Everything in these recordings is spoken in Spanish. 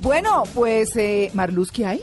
Bueno, pues, eh, Marluz, ¿qué hay?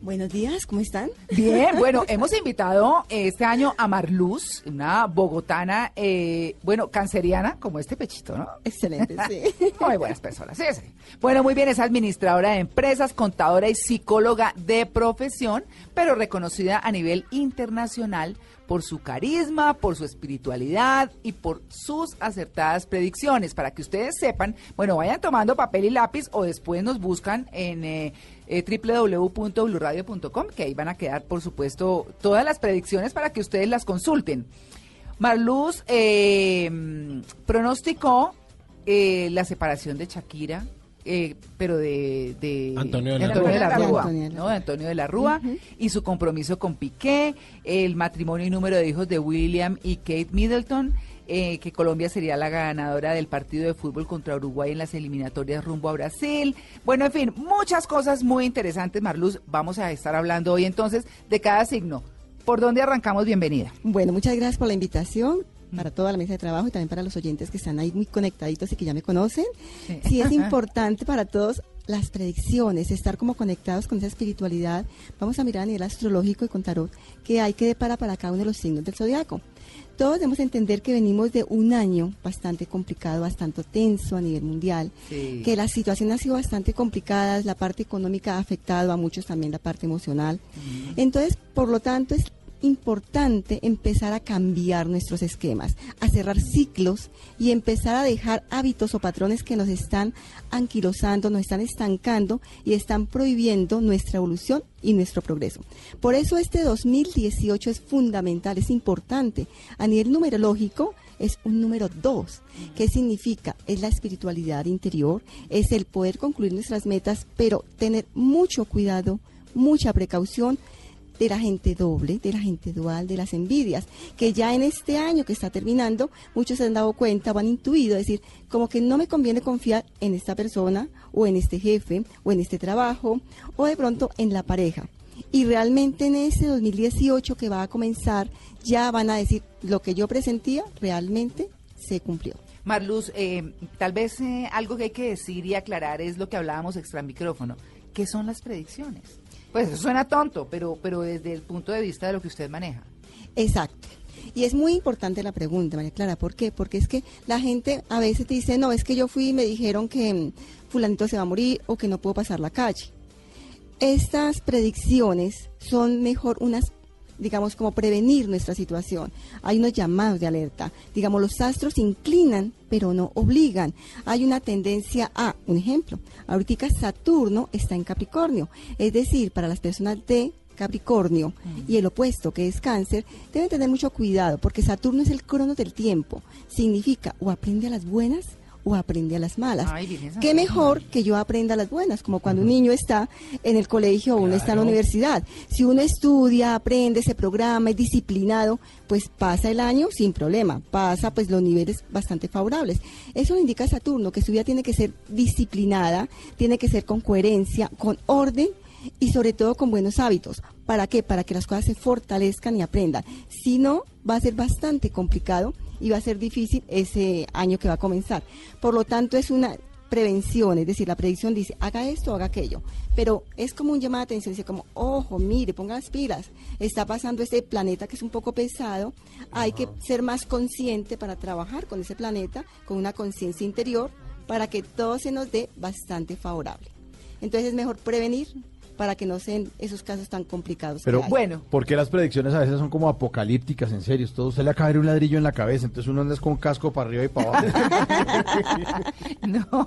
Buenos días, ¿cómo están? Bien, bueno, hemos invitado este año a Marluz, una bogotana, eh, bueno, canceriana, como este pechito, ¿no? Excelente, sí. Muy buenas personas, sí, sí. Bueno, muy bien, es administradora de empresas, contadora y psicóloga de profesión, pero reconocida a nivel internacional por su carisma, por su espiritualidad y por sus acertadas predicciones. Para que ustedes sepan, bueno, vayan tomando papel y lápiz o después nos buscan en eh, eh, www.bluradio.com, que ahí van a quedar, por supuesto, todas las predicciones para que ustedes las consulten. Marluz eh, pronosticó eh, la separación de Shakira eh, pero de, de Antonio de la, Antonio de la Rúa. Antonio de la Rúa y su compromiso con Piqué, el matrimonio y número de hijos de William y Kate Middleton, eh, que Colombia sería la ganadora del partido de fútbol contra Uruguay en las eliminatorias rumbo a Brasil. Bueno, en fin, muchas cosas muy interesantes, Marluz. Vamos a estar hablando hoy entonces de cada signo. ¿Por dónde arrancamos? Bienvenida. Bueno, muchas gracias por la invitación para toda la mesa de trabajo y también para los oyentes que están ahí muy conectaditos y que ya me conocen. Sí. Sí, es importante para todos las predicciones, estar como conectados con esa espiritualidad. Vamos a mirar a nivel astrológico y con tarot que hay que depara para cada uno de los signos del zodiaco. Todos debemos entender que venimos de un año bastante complicado, bastante tenso a nivel mundial, Sí. que la situación ha sido bastante complicada, la parte económica ha afectado a muchos también la parte emocional. Entonces, por lo tanto, es importante empezar a cambiar nuestros esquemas, a cerrar ciclos y empezar a dejar hábitos o patrones que nos están anquilosando, nos están estancando y están prohibiendo nuestra evolución y nuestro progreso. Por eso este 2018 es fundamental, es importante. A nivel numerológico es un número 2. ¿Qué significa? Es la espiritualidad interior, es el poder concluir nuestras metas, pero tener mucho cuidado, mucha precaución de la gente doble, de la gente dual, de las envidias, que ya en este año que está terminando, muchos se han dado cuenta o han intuido, decir, como que no me conviene confiar en esta persona o en este jefe o en este trabajo o de pronto en la pareja. Y realmente en ese 2018 que va a comenzar, ya van a decir, lo que yo presentía realmente se cumplió. Marluz, eh, tal vez eh, algo que hay que decir y aclarar es lo que hablábamos extra micrófono. ¿Qué son las predicciones? Pues suena tonto, pero, pero desde el punto de vista de lo que usted maneja. Exacto. Y es muy importante la pregunta, María Clara. ¿Por qué? Porque es que la gente a veces te dice, no, es que yo fui y me dijeron que mm, fulanito se va a morir o que no puedo pasar la calle. Estas predicciones son mejor unas digamos, como prevenir nuestra situación. Hay unos llamados de alerta. Digamos, los astros inclinan, pero no obligan. Hay una tendencia a, un ejemplo, ahorita Saturno está en Capricornio. Es decir, para las personas de Capricornio y el opuesto, que es cáncer, deben tener mucho cuidado, porque Saturno es el crono del tiempo. Significa o aprende a las buenas o aprende a las malas. Ay, ¿Qué mejor que yo aprenda a las buenas? Como cuando un niño está en el colegio o uno está en la universidad. Si uno estudia, aprende, se programa, es disciplinado, pues pasa el año sin problema, pasa pues los niveles bastante favorables. Eso lo indica Saturno, que su vida tiene que ser disciplinada, tiene que ser con coherencia, con orden y sobre todo con buenos hábitos. ¿Para qué? Para que las cosas se fortalezcan y aprendan. Si no, va a ser bastante complicado y va a ser difícil ese año que va a comenzar. Por lo tanto, es una prevención, es decir, la predicción dice, haga esto, haga aquello. Pero es como un llamado de atención, dice como, ojo, mire, ponga las pilas, está pasando este planeta que es un poco pesado, hay que ser más consciente para trabajar con ese planeta, con una conciencia interior, para que todo se nos dé bastante favorable. Entonces es mejor prevenir para que no sean esos casos tan complicados. Pero. Bueno. porque las predicciones a veces son como apocalípticas, en serio. Todo se le acaba de un ladrillo en la cabeza, entonces uno anda con casco para arriba y para abajo. No.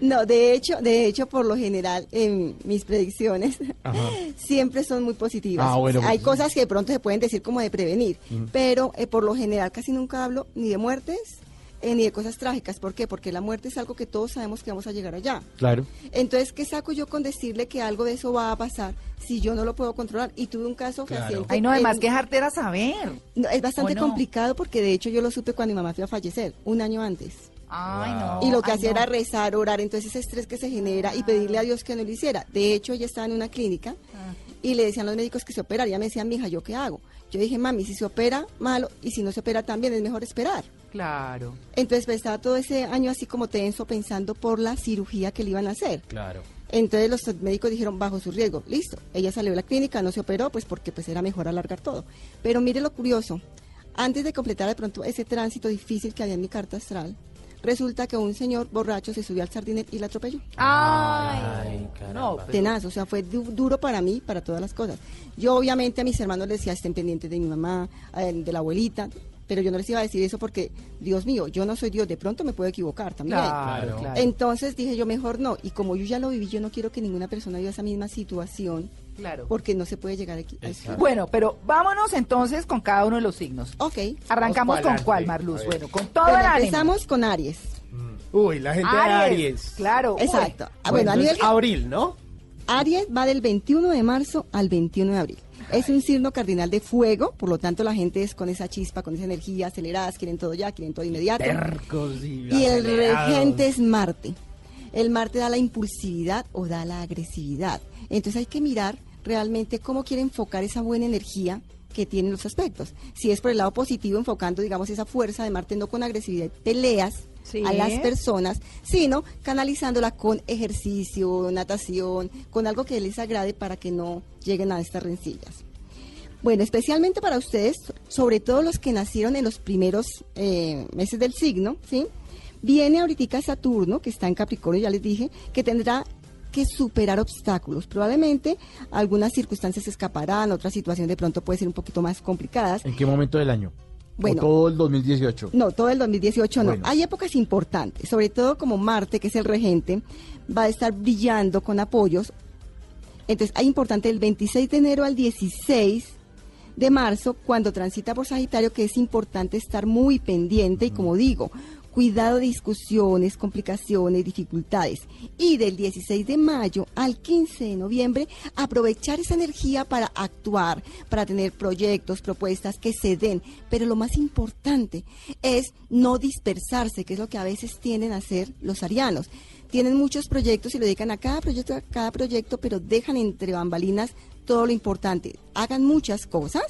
No, de hecho, de hecho, por lo general, en mis predicciones siempre son muy positivas. Ah, bueno, Hay pues- cosas que de pronto se pueden decir como de prevenir, pero eh, por lo general casi nunca hablo ni de muertes eh, ni de cosas trágicas. ¿Por qué? Porque la muerte es algo que todos sabemos que vamos a llegar allá. claro. Entonces, ¿qué saco yo con decirle que algo de eso va a pasar si yo no lo puedo controlar? Y tuve un caso fehaciente Ay, no, además en- que jartera saber. no, es bastante complicado porque de hecho yo lo supe cuando mi mamá fue a fallecer, un año antes. Ay, no. Y lo que ay, hacía no. era rezar, orar, entonces ese estrés que se genera y pedirle a Dios que no lo hiciera. De hecho, ella estaba en una clínica y le decían los médicos que se operara. Ella me decía, mija, ¿yo qué hago? Yo dije, mami, si se opera, malo, y si no se opera también, es mejor esperar. Claro. Entonces, pues, estaba todo ese año así como tenso pensando por la cirugía que le iban a hacer. Claro. Entonces los médicos dijeron bajo su riesgo, listo, ella salió de la clínica, no se operó, pues porque pues era mejor alargar todo. Pero mire lo curioso, antes de completar de pronto ese tránsito difícil que había en mi carta astral, resulta que un señor borracho se subió al sardinet y la atropelló. Ay, no, pero- Tenaz, o sea, fue du- duro para mí, para todas las cosas. Yo obviamente a mis hermanos les decía, estén pendientes de mi mamá, eh, de la abuelita, pero yo no les iba a decir eso porque, Dios mío, yo no soy Dios, de pronto me puedo equivocar también. Claro, claro. Entonces dije yo, mejor no. Y como yo ya lo viví, yo no quiero que ninguna persona viva esa misma situación Claro. porque no se puede llegar aquí. Bueno, pero vámonos entonces con cada uno de los signos. Ok. Arrancamos con cuál, Marluz. Bueno, con todo Bueno, el ánimo. empezamos con Aries. Uy, la gente de Aries. Claro. Exacto. Ah, bueno, a Entonces, nivel abril, ¿no? Aries va del 21 de marzo al 21 de abril. Es un signo cardinal de fuego, por lo tanto la gente es con esa chispa, con esa energía, aceleradas, quieren todo ya, quieren todo inmediato. Tercos y Y el regente es Marte. El Marte da la impulsividad o da la agresividad. Entonces hay que mirar realmente cómo quiere enfocar esa buena energía que tienen los aspectos. Si es por el lado positivo, enfocando, digamos, esa fuerza de Marte no con agresividad, peleas Sí. a las personas, sino canalizándola con ejercicio, natación, con algo que les agrade para que no lleguen a estas rencillas. Bueno, especialmente para ustedes, sobre todo los que nacieron en los primeros eh, meses del signo, ¿sí? Viene ahorita Saturno, que está en Capricornio, ya les dije, que tendrá que superar obstáculos. Probablemente algunas circunstancias se escaparán, otras situaciones de pronto pueden ser un poquito más complicadas. ¿En qué momento del año? Bueno. ¿O todo el 2018? No, todo el 2018 no. Bueno. Hay épocas importantes, sobre todo como Marte, que es el regente, va a estar brillando con apoyos. Entonces, hay importante el 26 de enero al 16 de marzo, cuando transita por Sagitario, que es importante estar muy pendiente y como digo, cuidado de discusiones, complicaciones, dificultades. Y del 16 de mayo al 15 de noviembre, aprovechar esa energía para actuar, para tener proyectos, propuestas que se den. Pero lo más importante es no dispersarse, que es lo que a veces tienden a hacer los arianos. Tienen muchos proyectos y lo dedican a cada proyecto, a cada proyecto, pero dejan entre bambalinas todo lo importante. Hagan muchas cosas,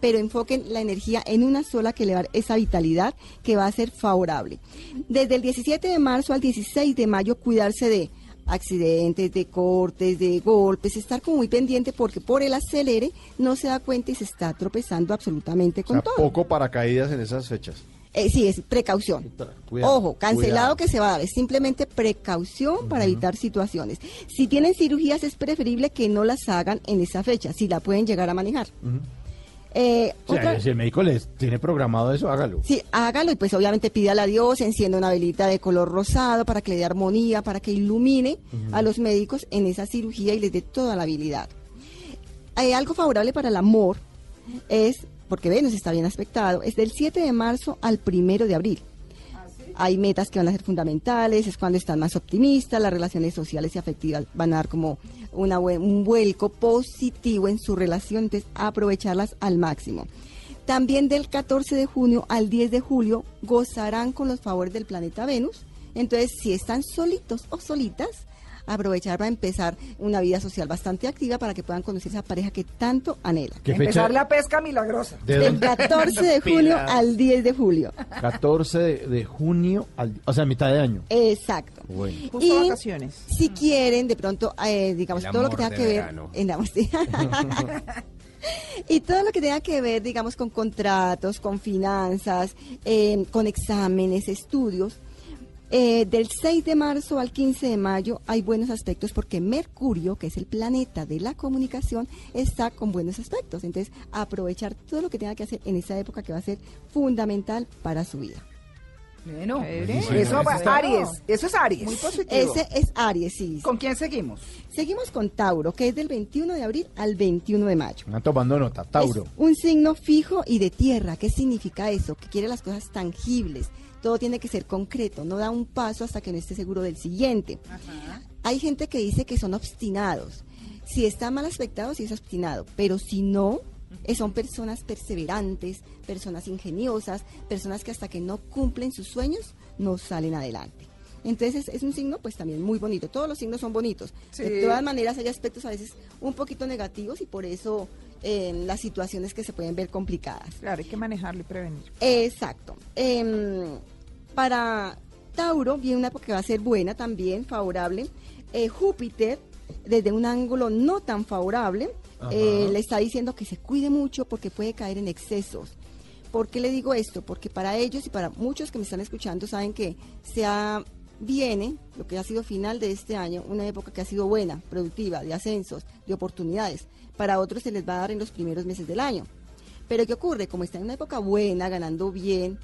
pero enfoquen la energía en una sola que le va a dar esa vitalidad que va a ser favorable. Desde el 17 de marzo al 16 de mayo, cuidarse de accidentes, de cortes, de golpes, estar como muy pendiente porque por el acelere no se da cuenta y se está tropezando absolutamente O con sea, todo. poco paracaídas en esas fechas. Eh, sí, es precaución. Cuidado, Ojo, cancelado cuidado. que se va a dar, es simplemente precaución para evitar situaciones. Si tienen cirugías es preferible que no las hagan en esa fecha, si la pueden llegar a manejar. Eh, O sea, otra- si el médico les tiene programado eso, hágalo. Sí, hágalo y pues obviamente pídale a Dios, encienda una velita de color rosado para que le dé armonía, para que ilumine a los médicos en esa cirugía y les dé toda la habilidad. Hay algo favorable para el amor es, porque Venus está bien aspectado, es del 7 de marzo al 1 de abril. Hay metas que van a ser fundamentales, es cuando están más optimistas, las relaciones sociales y afectivas van a dar como una un vuelco positivo en su relación, entonces aprovecharlas al máximo. También del 14 de junio al 10 de julio gozarán con los favores del planeta Venus. Entonces, si están solitos o solitas, aprovechar para empezar una vida social bastante activa para que puedan conocer esa pareja que tanto anhelan. ¿Qué Empezar la pesca milagrosa. ¿De Del dónde? 14 de junio al 10 de julio. 14 de, de junio, al, o sea, mitad de año. Exacto. Bueno. Justo Y vacaciones. si quieren, de pronto, eh, digamos, todo lo que tenga que ver en la- y todo lo que tenga que ver, digamos, con contratos, con finanzas, eh, con exámenes, estudios, Eh, del 6 de marzo al 15 de mayo hay buenos aspectos porque Mercurio, que es el planeta de la comunicación, está con buenos aspectos. Entonces, aprovechar todo lo que tenga que hacer en esa época que va a ser fundamental para su vida. Bueno, eso, está- Aries, eso es Aries. Muy positivo. Ese es Aries, sí. ¿Con quién seguimos? Seguimos con Tauro, que es del 21 de abril al 21 de mayo. Están tomando nota, Tauro. Es un signo fijo y de tierra. ¿Qué significa eso? Que quiere las cosas tangibles. Todo tiene que ser concreto. No da un paso hasta que no esté seguro del siguiente. Hay gente que dice que son obstinados. Si está mal aspectado, sí es obstinado. Pero si no, eh, son personas perseverantes, personas ingeniosas, personas que hasta que no cumplen sus sueños, no salen adelante. Entonces es, un signo pues también muy bonito. Todos los signos son bonitos. De todas maneras hay aspectos a veces un poquito negativos y por eso eh, las situaciones que se pueden ver complicadas. Claro, hay que manejarlo y prevenir. Exacto. Em, para Tauro viene una época que va a ser buena también, favorable. Eh, Júpiter, desde un ángulo no tan favorable, eh, le está diciendo que se cuide mucho porque puede caer en excesos. ¿Por qué le digo esto? Porque para ellos y para muchos que me están escuchando saben que se ha- viene, lo que ha sido final de este año, una época que ha sido buena, productiva, de ascensos, de oportunidades. Para otros se les va a dar en los primeros meses del año. Pero ¿qué ocurre? Como está en una época buena, ganando bien,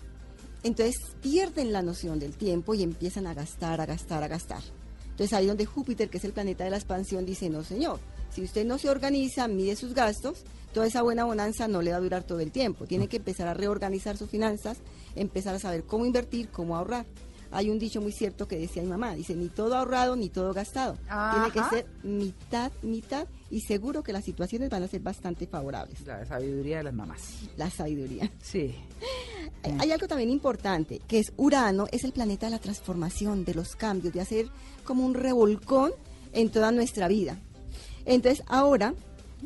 entonces pierden la noción del tiempo y empiezan a gastar, a gastar, a gastar. Entonces ahí donde Júpiter, que es el planeta de la expansión, dice, no señor, si usted no se organiza, mide sus gastos, toda esa buena bonanza no le va a durar todo el tiempo. Tiene que empezar a reorganizar sus finanzas, empezar a saber cómo invertir, cómo ahorrar. Hay un dicho muy cierto que decía mi mamá, dice, ni todo ahorrado, ni todo gastado. Tiene que ser mitad, mitad, y seguro que las situaciones van a ser bastante favorables. La sabiduría de las mamás. La sabiduría. Sí. Hay- Hay algo también importante, que es Urano, es el planeta de la transformación, de los cambios, de hacer como un revolcón en toda nuestra vida. Entonces, ahora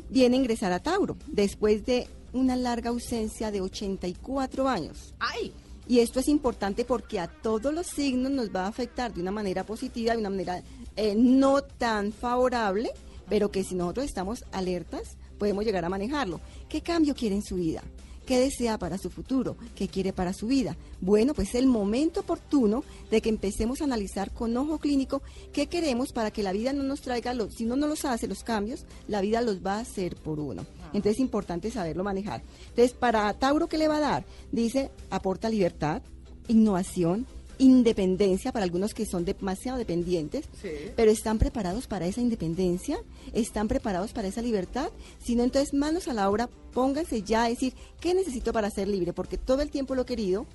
viene a ingresar a Tauro, después de una larga ausencia de 84 años. ¡Ay! Y esto es importante porque a todos los signos nos va a afectar de una manera positiva, de una manera eh, no tan favorable, pero que si nosotros estamos alertas, podemos llegar a manejarlo. ¿Qué cambio quiere en su vida? ¿Qué desea para su futuro? ¿Qué quiere para su vida? Bueno, pues es el momento oportuno de que empecemos a analizar con ojo clínico qué queremos para que la vida no nos traiga, los, si no nos los hace los cambios, la vida los va a hacer por uno. Entonces es importante saberlo manejar. Entonces, para Tauro, ¿qué le va a dar? Dice, aporta libertad, innovación, independencia para algunos que son demasiado dependientes, Sí. pero están preparados para esa independencia, están preparados para esa libertad, si no entonces manos a la obra, pónganse ya a decir qué necesito para ser libre, porque todo el tiempo lo he querido,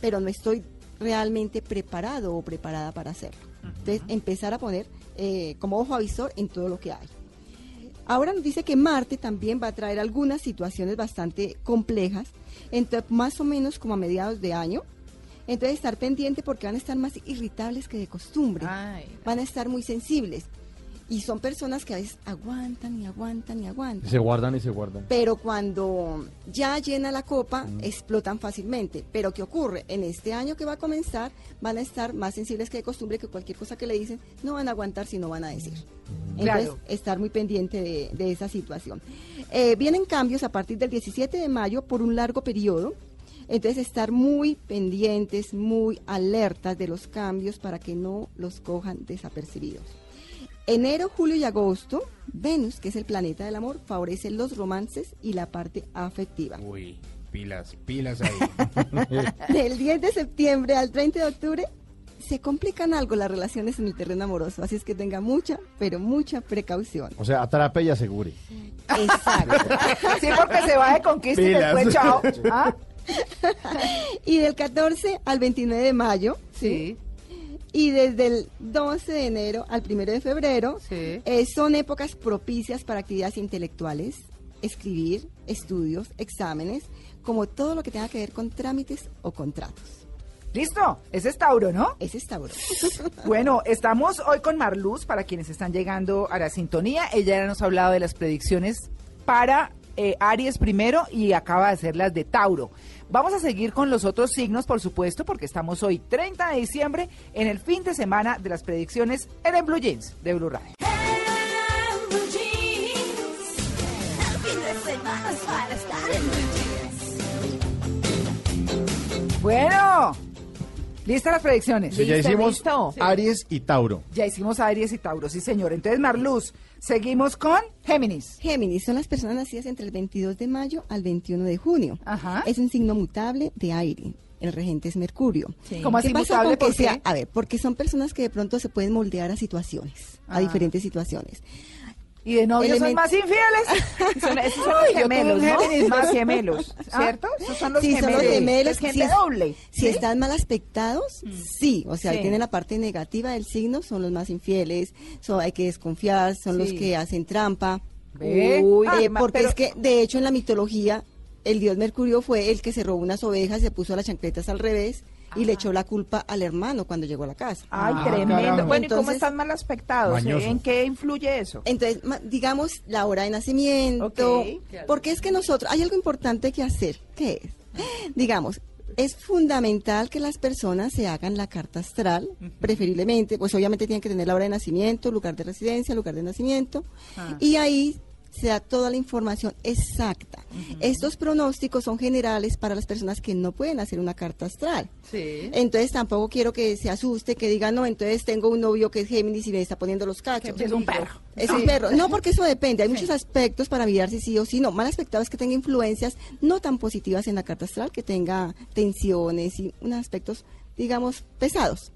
pero no estoy realmente preparado o preparada para hacerlo. Entonces empezar a poner eh, como ojo avisor en todo lo que hay. Ahora nos dice que Marte también va a traer algunas situaciones bastante complejas, entonces más o menos como a mediados de año. Entonces estar pendiente porque van a estar más irritables que de costumbre, Ay, van a estar muy sensibles y son personas que a veces aguantan y aguantan y aguantan. Se guardan y se guardan. Pero cuando ya llena la copa, explotan fácilmente. Pero ¿qué ocurre? En este año que va a comenzar, van a estar más sensibles que de costumbre, que cualquier cosa que le dicen, no van a aguantar si no van a decir. Entonces, Claro. estar muy pendiente de, de esa situación. Eh, vienen cambios a partir del 17 de mayo por un largo periodo. Entonces, estar muy pendientes, muy alertas de los cambios para que no los cojan desapercibidos. Enero, julio y agosto, Venus, que es el planeta del amor, favorece los romances y la parte afectiva. Uy, pilas, pilas ahí. Del 10 de septiembre al 30 de octubre se complican algo las relaciones en el terreno amoroso, así es que tenga mucha, pero mucha precaución. O sea, atrape y asegure. Exacto. Sí, porque se va de conquista y Pilas. después chao. ¿Ah? y del 14 al 29 de mayo, Sí. Y desde el 12 de enero al 1 de febrero, Sí. eh, son épocas propicias para actividades intelectuales, escribir, estudios, exámenes, como todo lo que tenga que ver con trámites o contratos. Listo, ese es Tauro, ¿no? Ese es Tauro. Bueno, estamos hoy con Marluz para quienes están llegando a la sintonía. Ella ya nos ha hablado de las predicciones para eh, Aries primero y acaba de hacer las de Tauro. Vamos a seguir con los otros signos, por supuesto, porque estamos hoy 30 de diciembre en el fin de semana de las predicciones en el Blue Jeans de Blue Radio. Bueno, ¿Listas las predicciones? Sí, ya Listo, hicimos listo. Aries y Tauro. Ya hicimos Aries y Tauro, sí señor. Entonces, Marluz, seguimos con Géminis. Géminis son las personas nacidas entre el 22 de mayo al 21 de junio. Ajá. Es un signo mutable de aire. El regente es Mercurio. Sí. ¿Cómo así ¿Qué pasa mutable? con ¿Por que sea? A ver, porque son personas que de pronto se pueden moldear a situaciones, Ah. a diferentes situaciones. ¿Y de novios son Element- más infieles? Son, esos son los gemelos, ¿no? Más- gemelos, ¿Ah? ¿cierto? Esos son los sí, gemelos. son los gemelos. Es gente si, doble. si están mal aspectados, sí. O sea, Sí. tienen la parte negativa del signo, son los más infieles, son, hay que desconfiar, son los que hacen trampa. ¿Ve? Uy, Eh, porque pero- es que, de hecho, en la mitología, el dios Mercurio fue el que se robó unas ovejas, se puso las chancletas al revés y le echó la culpa al hermano cuando llegó a la casa. Ay, Ah, tremendo. Bueno, ¿y cómo están mal aspectados? Mañoso. ¿En qué influye eso? Entonces, digamos, la hora de nacimiento. Porque es que nosotros, hay algo importante que hacer. ¿Qué es? Digamos, es fundamental que las personas se hagan la carta astral, preferiblemente, pues obviamente tienen que tener la hora de nacimiento, lugar de residencia, lugar de nacimiento, y ahí se da toda la información exacta. Estos pronósticos son generales para las personas que no pueden hacer una carta astral. Sí. Entonces tampoco quiero que se asuste, que diga, no, entonces tengo un novio que es Géminis y me está poniendo los cachos. Que es un perro. Es un perro. No, porque eso depende. Hay muchos aspectos para mirar si sí o si no. Mal aspectado es que tenga influencias no tan positivas en la carta astral, que tenga tensiones y unos aspectos, digamos, pesados.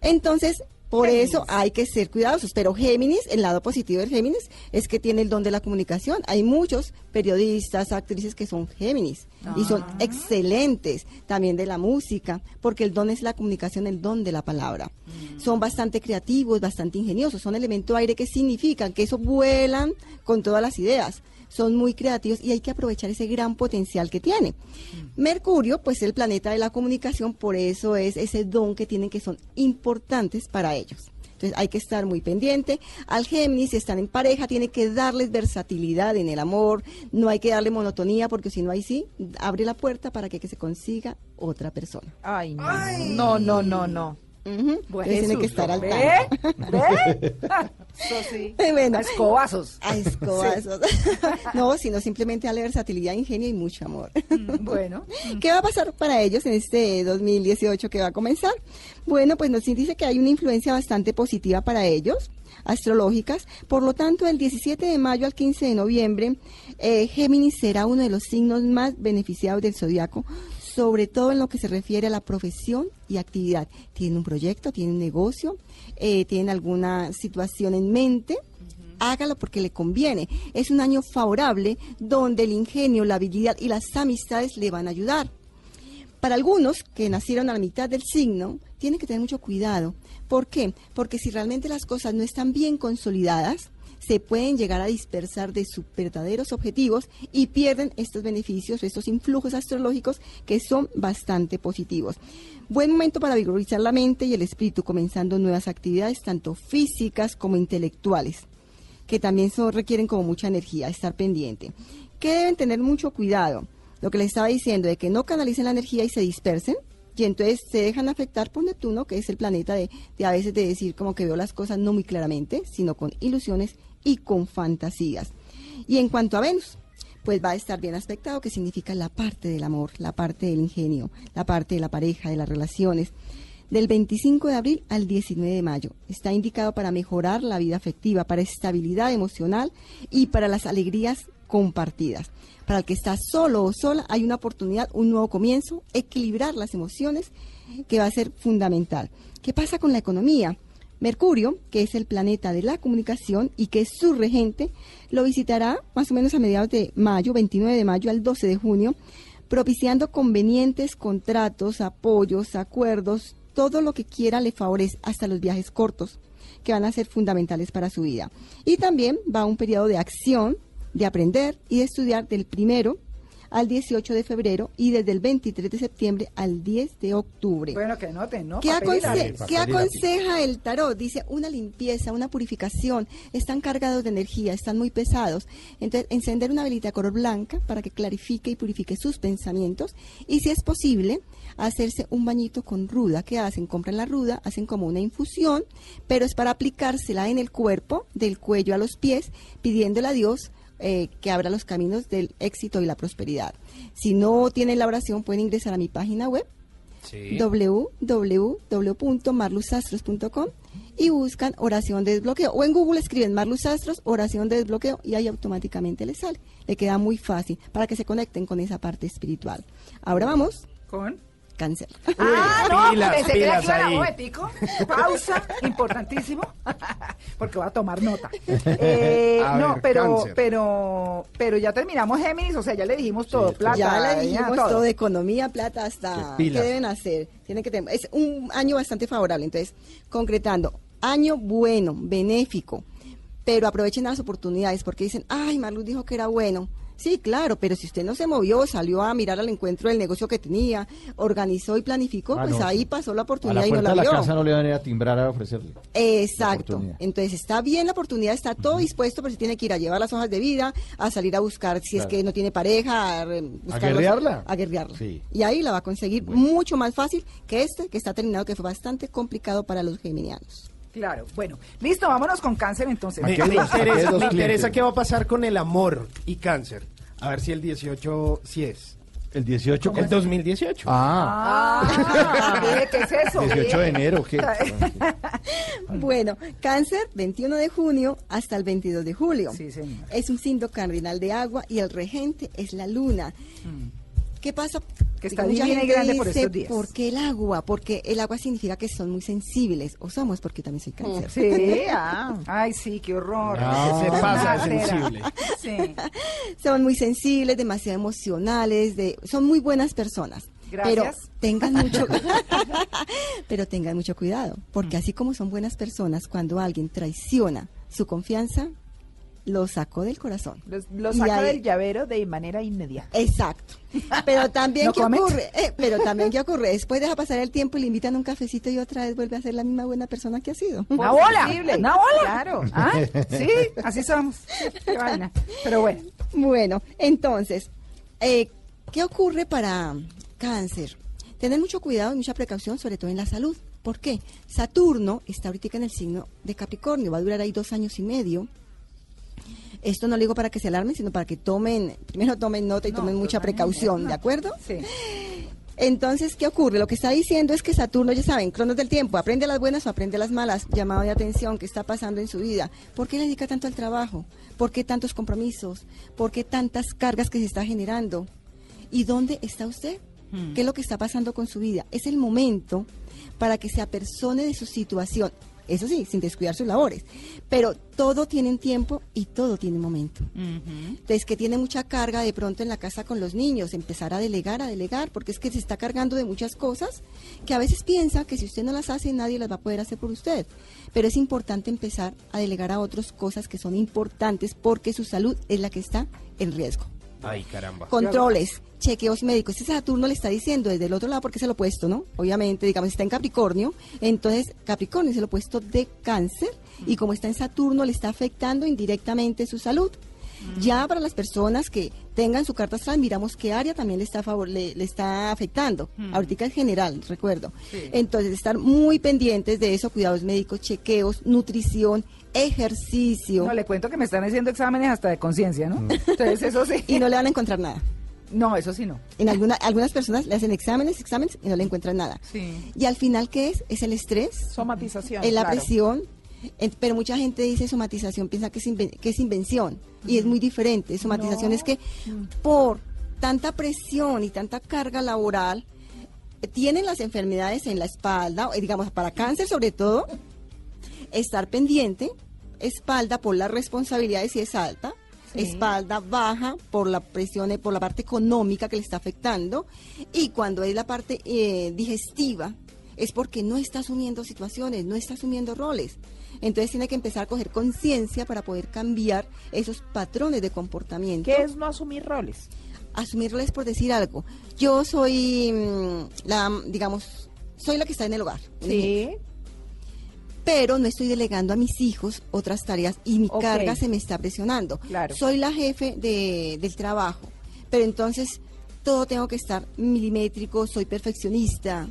Entonces, por eso hay que ser cuidadosos. Pero Géminis, el lado positivo del Géminis es que tiene el don de la comunicación. Hay muchos periodistas, actrices que son Géminis y son excelentes también de la música, porque el don es la comunicación, el don de la palabra. Son bastante creativos, bastante ingeniosos, son elemento aire que significan que eso vuelan con todas las ideas. Son muy creativos y hay que aprovechar ese gran potencial que tiene. Mercurio, pues es el planeta de la comunicación, por eso es ese don que tienen que son importantes para ellos. Entonces hay que estar muy pendiente. Al Géminis, si están en pareja, tiene que darles versatilidad en el amor. No hay que darle monotonía porque si no, ahí sí, abre la puerta para que, que se consiga otra persona. Ay, no. No, no, no, no. Bueno, tiene que estar al tanto. ¿Ve? Eso sí. Bueno, A escobazos. a escobazos. no, sino simplemente darle versatilidad, ingenio y mucho amor. Bueno. ¿Qué va a pasar para ellos en este 2018 que va a comenzar? Bueno, pues nos dice que hay una influencia bastante positiva para ellos, astrológicas. Por lo tanto, del 17 de mayo al 15 de noviembre, eh, Géminis será uno de los signos más beneficiados del zodiaco, sobre todo en lo que se refiere a la profesión y actividad. Tienen un proyecto, tienen un negocio, eh, tienen alguna situación en mente hágalo porque le conviene. Es un año favorable donde el ingenio, la habilidad y las amistades le van a ayudar. Para algunos que nacieron a la mitad del signo, tienen que tener mucho cuidado. ¿Por qué? Porque si realmente las cosas no están bien consolidadas, se pueden llegar a dispersar de sus verdaderos objetivos y pierden estos beneficios, estos influjos astrológicos que son bastante positivos. Buen momento para vigorizar la mente y el espíritu, comenzando nuevas actividades, tanto físicas como intelectuales que también son, requieren como mucha energía, estar pendiente. Que deben tener mucho cuidado. Lo que les estaba diciendo, de que no canalicen la energía y se dispersen, y entonces se dejan afectar por Neptuno, que es el planeta de, de a veces de decir como que veo las cosas no muy claramente, sino con ilusiones y con fantasías. Y en cuanto a Venus, pues va a estar bien aspectado, que significa la parte del amor, la parte del ingenio, la parte de la pareja, de las relaciones del 25 de abril al 19 de mayo. Está indicado para mejorar la vida afectiva, para estabilidad emocional y para las alegrías compartidas. Para el que está solo o sola hay una oportunidad, un nuevo comienzo, equilibrar las emociones que va a ser fundamental. ¿Qué pasa con la economía? Mercurio, que es el planeta de la comunicación y que es su regente, lo visitará más o menos a mediados de mayo, 29 de mayo al 12 de junio, propiciando convenientes contratos, apoyos, acuerdos, todo lo que quiera le favorece, hasta los viajes cortos, que van a ser fundamentales para su vida. Y también va un periodo de acción, de aprender y de estudiar del primero al 18 de febrero y desde el 23 de septiembre al 10 de octubre. Bueno, que noten, ¿no? ¿Qué, aconse- papel aconseja el tarot? Dice una limpieza, una purificación. Están cargados de energía, están muy pesados. Entonces, encender una velita de color blanca para que clarifique y purifique sus pensamientos. Y si es posible, hacerse un bañito con ruda. ¿Qué hacen? Compran la ruda, hacen como una infusión, pero es para aplicársela en el cuerpo, del cuello a los pies, pidiéndole a Dios eh, que abra los caminos del éxito y la prosperidad. Si no tienen la oración, pueden ingresar a mi página web Sí. www.marlusastros.com y buscan oración de desbloqueo. O en Google escriben Marluz Astros, oración de desbloqueo y ahí automáticamente les sale. Le queda muy fácil para que se conecten con esa parte espiritual. Ahora vamos, ¿Con? Cáncer. Ah, no, pilas, pensé que era pilas ahí. un momentico. Pausa, importantísimo, porque voy a tomar nota. Eh, A no, ver, pero, cáncer. pero, pero ya terminamos Géminis, o sea, ya le dijimos todo, plata. ya le dijimos todo. de economía, plata, hasta Qué deben hacer. Tienen que tener, es un año bastante favorable. Entonces, concretando, año bueno, benéfico, pero aprovechen las oportunidades porque dicen, ay, Marluz dijo que era bueno. Sí, claro, pero si usted no se movió, salió a mirar al encuentro del negocio que tenía, organizó y planificó, Ah, pues no. ahí pasó la A oportunidad la y no puerta la de la vio. casa no le van a ir a timbrar a ofrecerle. Exacto. Entonces está bien la oportunidad, está todo dispuesto, pero se tiene que ir a llevar las hojas de vida, a salir a buscar si es que no tiene pareja, a, los- guerrearla? A guerrearla. Sí. Y ahí la va a conseguir mucho más fácil que este que está terminado, que fue bastante complicado para los geminianos. Claro, bueno, listo, vámonos con cáncer entonces. Me, interesa, me qué va a pasar con el amor y cáncer. A ver si el 18 sí es. El 18. El 2018. Ah, Ah, ¿qué es eso? 18 de enero, ¿qué? Bueno, cáncer, 21 de junio hasta el 22 de julio. Sí, señor. Es un signo cardinal de agua y el regente es la luna. ¿Qué pasa? Mm. Que está Mucha divina y gente grande por dice, estos días. ¿Por qué el agua? Porque el agua significa que son muy sensibles. O somos, porque también soy cáncer. Sí, ah. Ay, sí, qué horror. Ah. Se pasa de sensible. Sí. son muy sensibles, demasiado emocionales, de, son muy buenas personas. Gracias. Pero tengan mucho pero tengan mucho cuidado, porque así como son buenas personas, cuando alguien traiciona su confianza, lo sacó del corazón. Lo Y saca ahí- del llavero de manera inmediata. Exacto. Pero también ¿No qué comes? ocurre, Eh, pero también qué ocurre, después deja pasar el tiempo y le invitan a un cafecito y otra vez vuelve a ser la misma buena persona que ha sido. Una bola, una bola. Claro. ¿Ah? Sí, así somos. Qué vaina. Pero bueno, Bueno, entonces, eh, ¿qué ocurre para cáncer? Tener mucho cuidado y mucha precaución, sobre todo en la salud. ¿Por qué? Saturno está ahorita en el signo de Capricornio, va a durar ahí dos años y medio. Esto no lo digo para que se alarmen, sino para que tomen, primero tomen nota y No, tomen mucha precaución, ¿de acuerdo? sí. Entonces, ¿qué ocurre? Lo que está diciendo es que Saturno, ya saben, cronos del tiempo, aprende las buenas o aprende las malas, llamado de atención, ¿qué está pasando en su vida? ¿Por qué le dedica tanto al trabajo? ¿Por qué tantos compromisos? ¿Por qué tantas cargas que se está generando? ¿Y dónde está usted? ¿Qué es lo que está pasando con su vida? Es el momento para que se apersone de su situación. Eso sí, sin descuidar sus labores. Pero todo tiene tiempo y todo tiene momento. Entonces, que tiene mucha carga de pronto en la casa con los niños, empezar a delegar, a delegar, porque es que se está cargando de muchas cosas que a veces piensa que si usted no las hace, nadie las va a poder hacer por usted. Pero es importante empezar a delegar a otros cosas que son importantes porque su salud es la que está en riesgo. Ay, caramba. Controles, chequeos médicos. Este Saturno le está diciendo desde el otro lado porque es el opuesto, ¿no? Obviamente, digamos, está en Capricornio, entonces Capricornio es el opuesto de cáncer y como está en Saturno le está afectando indirectamente su salud. Ya para las personas que tengan su carta astral, miramos qué área también le está, favor, le, le está afectando. Ahorita en general, recuerdo. Entonces, estar muy pendientes de eso, cuidados médicos, chequeos, nutrición, ejercicio. No, le cuento que me están haciendo exámenes hasta de conciencia, ¿no? Entonces, eso sí. Y no le van a encontrar nada. No, eso sí no. En alguna, algunas personas le hacen exámenes, exámenes y no le encuentran nada. Sí. Y al final, ¿qué es? Es el estrés, Somatización. es la claro. presión. en- pero mucha gente dice somatización, piensa que es, inven- que es invención. Y es muy diferente. Somatización es que por tanta presión y tanta carga laboral, eh, tienen las enfermedades en la espalda, eh, digamos, para cáncer sobre todo, estar pendiente, espalda por las responsabilidades si es alta, espalda baja por la presión, eh, por la parte económica que le está afectando, y cuando es la parte eh, digestiva, es porque no está asumiendo situaciones, no está asumiendo roles. Entonces tiene que empezar a coger conciencia para poder cambiar esos patrones de comportamiento. ¿Qué es no asumir roles? Asumir roles por decir algo. Yo soy mm, la, digamos, soy la que está en el hogar. ejemplo Sí. Pero no estoy delegando a mis hijos otras tareas y mi carga se me está presionando. Claro. Soy la jefe de- del trabajo, pero entonces todo tengo que estar milimétrico, soy perfeccionista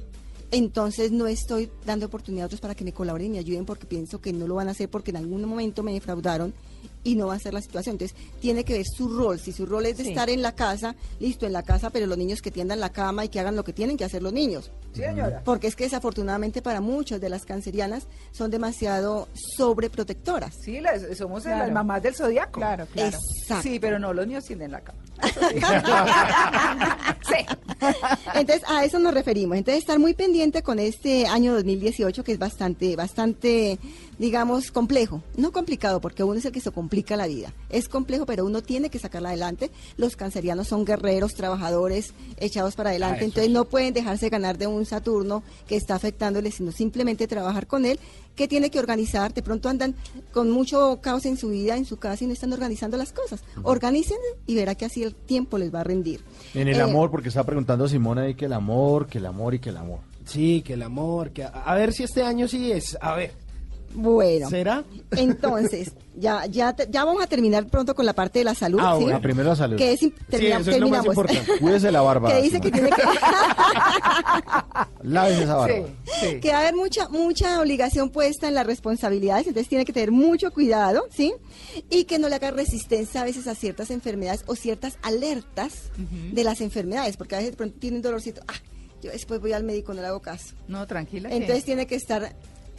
entonces no estoy dando oportunidad a otros para que me colaboren y me ayuden porque pienso que no lo van a hacer porque en algún momento me defraudaron y no va a ser la situación. Entonces, tiene que ver su rol. Si su rol es de Sí. estar en la casa, listo, en la casa, pero los niños que tiendan la cama y que hagan lo que tienen que hacer los niños. Sí, señora. Porque es que desafortunadamente para muchos de las cancerianas son demasiado sobreprotectoras. Sí, las- somos Claro. las mamás del zodiaco. Claro, claro. Exacto. Sí, pero no, los niños tienen la cama. Sí. Entonces, a eso nos referimos. Entonces, estar muy pendiente con este año 2018, que es bastante, bastante, digamos, complejo. No complicado, porque uno es el que se complica la vida. Es complejo, pero uno tiene que sacarla adelante. Los cancerianos son guerreros, trabajadores, echados para adelante. Entonces, no pueden dejarse ganar de un Saturno que está afectándoles, sino simplemente trabajar con él, que tiene que organizar. De pronto andan con mucho caos en su vida, en su casa, y no están organizando las cosas. Organicen y verá que así el tiempo les va a rendir. En el Eh, amor, porque está preguntando Simona ahí que el amor, que el amor y que el amor. Sí, que el amor, que a, a ver si este año sí es. A ver, Bueno. ¿será? Entonces, ya, ya, te- ya vamos a terminar pronto con la parte de la salud. Ah, ¿sí? bueno. La primera salud. Que es, im- termina- eso es lo más terminamos. importante. Cuídese la barba. que dice que tiene que, Lávese esa barba. Sí, sí. que va a haber mucha, mucha obligación puesta en las responsabilidades, entonces tiene que tener mucho cuidado, ¿sí? Y que no le haga resistencia a veces a ciertas enfermedades o ciertas alertas de las enfermedades, porque a veces de pronto tiene un dolorcito, ah, yo después voy al médico, no le hago caso. No, tranquila. que- Entonces tiene que estar,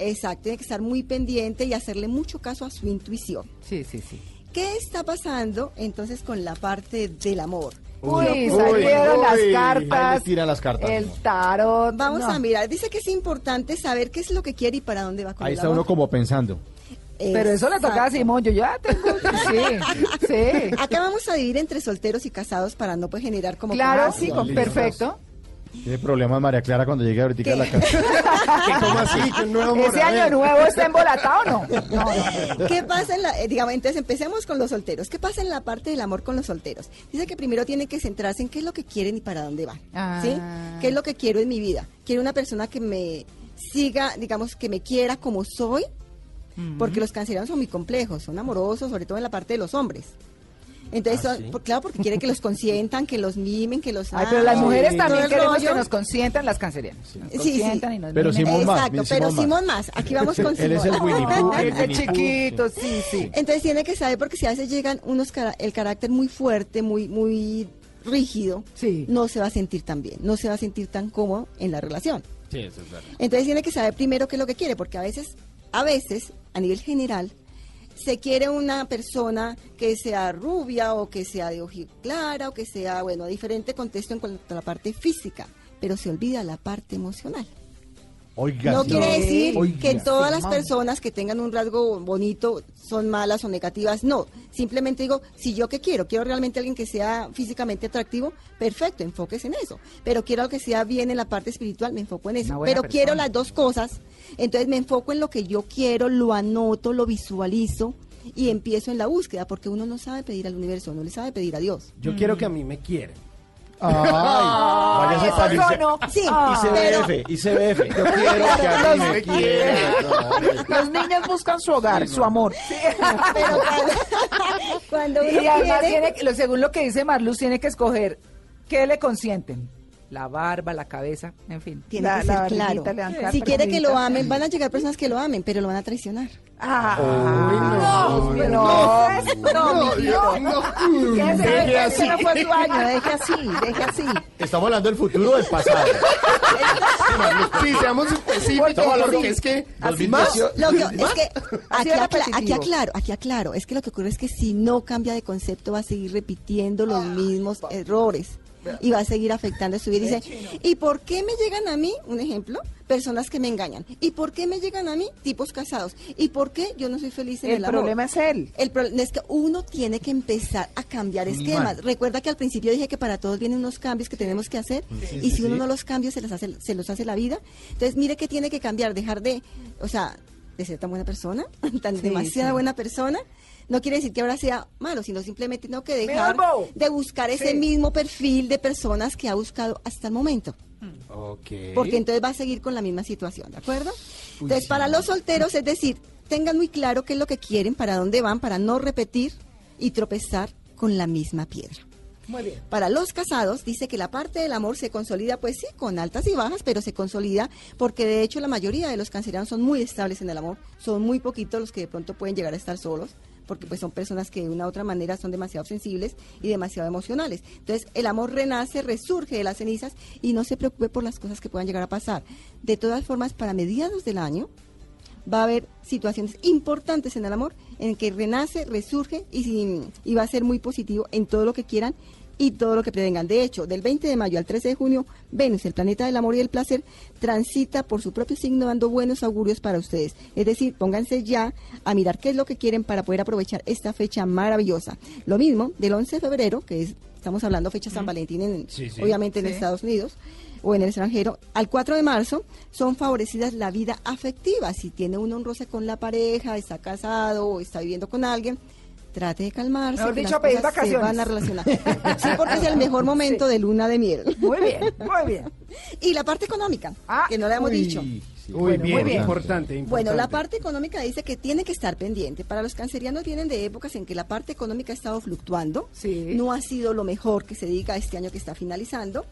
exacto, tiene que estar muy pendiente y hacerle mucho caso a su intuición. Sí, sí, sí. ¿Qué está pasando entonces con la parte del amor? Uy, Uy, salieron uy. las Ahí cartas. le tira las cartas, El tarot. Vamos no. a mirar. Dice que es importante saber qué es lo que quiere y para dónde va con Ahí el está amor. uno como pensando. Pero eso le toca a. Simón. Yo ya tengo. Sí, sí. Acá vamos a dividir entre solteros y casados para no pues, generar como Claro, sí, con- Listos. perfecto. Tiene problemas María Clara cuando llegue ahorita a la casa. ¿Que ¿Cómo así? ¿Que un nuevo amor? ¿Ese año nuevo está embolatado o no? No, no. ¿Qué pasa en la, eh, digamos, entonces empecemos con los solteros. ¿Qué pasa en la parte del amor con los solteros? Dice que primero tienen que centrarse en qué es lo que quieren y para dónde van. ¿Sí? Ah. ¿Qué es lo que quiero en mi vida? Quiero una persona que me siga, digamos, que me quiera como soy, porque los cancerianos son muy complejos, son amorosos, sobre todo en la parte de los hombres. Entonces, ¿Ah, sí? por- claro, porque quieren que los consientan, que los mimen, que los Ay, pero las mujeres también queremos rollo. que nos consientan las cancerianas. Sí, sí. consientan y nos Pero mimen. Simón más, Exacto, bien pero Simón Simón más. Aquí vamos con Él es el Simón. Winnie Pooh. Pooh, chiquito, sí, sí. Entonces tiene que saber porque si a veces llegan unos cara- el carácter muy fuerte, muy muy rígido, Sí. no se va a sentir tan bien, no se va a sentir tan cómodo en la relación. Sí, eso es verdad. Entonces tiene que saber primero qué es lo que quiere, porque a veces, a veces, a nivel general, se quiere una persona que sea rubia o que sea de ojo clara o que sea, bueno, diferente contexto en cuanto a la parte física, pero se olvida la parte emocional. Oiga, No sí. quiere decir Oiga. que todas las personas que tengan un rasgo bonito son malas o negativas. No, simplemente digo, si yo qué quiero, quiero realmente alguien que sea físicamente atractivo, perfecto, enfóquese en eso. Pero quiero que sea bien en la parte espiritual, me enfoco en eso. Pero quiero las dos cosas, entonces me enfoco en lo que yo quiero, lo anoto, lo visualizo y empiezo en la búsqueda, porque uno no sabe pedir al universo, no le sabe pedir a Dios. Yo quiero que a mí me quieran. Ay, eso para irse- sonó. Sí, ICBF, ICBF. Yo quiero que a mí me quieran. No, Los niños buscan su hogar, su amor. Pero cuando, cuando uno Y además quiere- tiene, que- lo, según lo que dice Marluz, tiene que escoger qué le consienten. La barba, la cabeza, en fin. Tiene La- que la ser claro. Si quiere que lo amen, van a llegar personas que lo amen, pero lo van a traicionar. Ah, no, no, no, no, mijito. no. ¿Qué se- Deje así. fue su año, deje así, deje así. Estamos hablando del futuro o del pasado. Sí, seamos específicos, porque es que... Así más, Lo que, es que aquí, acla- aquí aclaro, aquí aclaro, es que lo que ocurre es que si no cambia de concepto va a seguir repitiendo los mismos errores y va a seguir afectando su vida. Dice, ¿y por qué me llegan a mí, un ejemplo, personas que me engañan? ¿Y por qué me llegan a mí tipos casados? ¿Y por qué yo no soy feliz en el, El amor? problema es él. El problema es que uno tiene que empezar a cambiar esquemas. Recuerda que al principio dije que para todos vienen unos cambios que tenemos que hacer y si uno no los cambia se los hace se los hace la vida. Entonces, mire que tiene que cambiar, dejar de, o sea, de ser tan buena persona, tan demasiada buena persona. No quiere decir que ahora sea malo, sino simplemente tengo que dejar de buscar ese Sí. mismo perfil de personas que ha buscado hasta el momento. Ok. Porque entonces va a seguir con la misma situación, ¿de acuerdo? Entonces, para los solteros, es decir, tengan muy claro qué es lo que quieren, para dónde van, para no repetir y tropezar con la misma piedra. Muy bien. Para los casados, dice que la parte del amor se consolida, pues sí, con altas y bajas, pero se consolida porque de hecho la mayoría de los cancerianos son muy estables en el amor. Son muy poquitos los que de pronto pueden llegar a estar solos porque pues son personas que de una u otra manera son demasiado sensibles y demasiado emocionales. Entonces, el amor renace, resurge de las cenizas y no se preocupe por las cosas que puedan llegar a pasar. De todas formas, para mediados del año va a haber situaciones importantes en el amor en que renace, resurge y, y va a ser muy positivo en todo lo que quieran y todo lo que prevengan. De hecho, del 20 de mayo al 13 de junio, Venus, el planeta del amor y del placer, transita por su propio signo dando buenos augurios para ustedes. Es decir, pónganse ya a mirar qué es lo que quieren para poder aprovechar esta fecha maravillosa. Lo mismo del 11 de febrero, que es, estamos hablando fecha San Valentín, en, Sí, sí. obviamente en Sí. Estados Unidos o en el extranjero, al 4 de marzo son favorecidas la vida afectiva. Si tiene uno un roce con la pareja, está casado o está viviendo con alguien, trate de calmarse. Mejor dicho, pedir cosas se vacaciones. van a relacionar. Sí, porque es el mejor momento de luna de miel. Muy bien, muy bien. Y la parte económica, Ah, que no le hemos Uy, dicho. sí. Uy, Bueno, bien, muy bien. importante, importante. Bueno, la parte económica dice que tiene que estar pendiente. Para los cancerianos vienen de épocas en que la parte económica ha estado fluctuando. Sí. No ha sido lo mejor que se diga este año que está finalizando.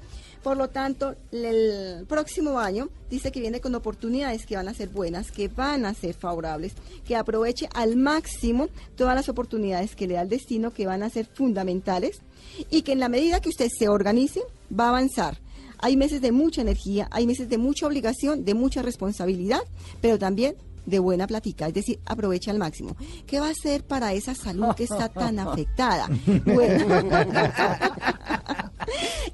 Por lo tanto, el próximo año dice que viene con oportunidades que van a ser buenas, que van a ser favorables, que aproveche al máximo todas las oportunidades que le da el destino, que van a ser fundamentales y que en la medida que usted se organice, va a avanzar. Hay meses de mucha energía, hay meses de mucha obligación, de mucha responsabilidad, pero también de buena plática, es decir, aprovecha al máximo. ¿Qué va a hacer para esa salud que está tan afectada? Bueno,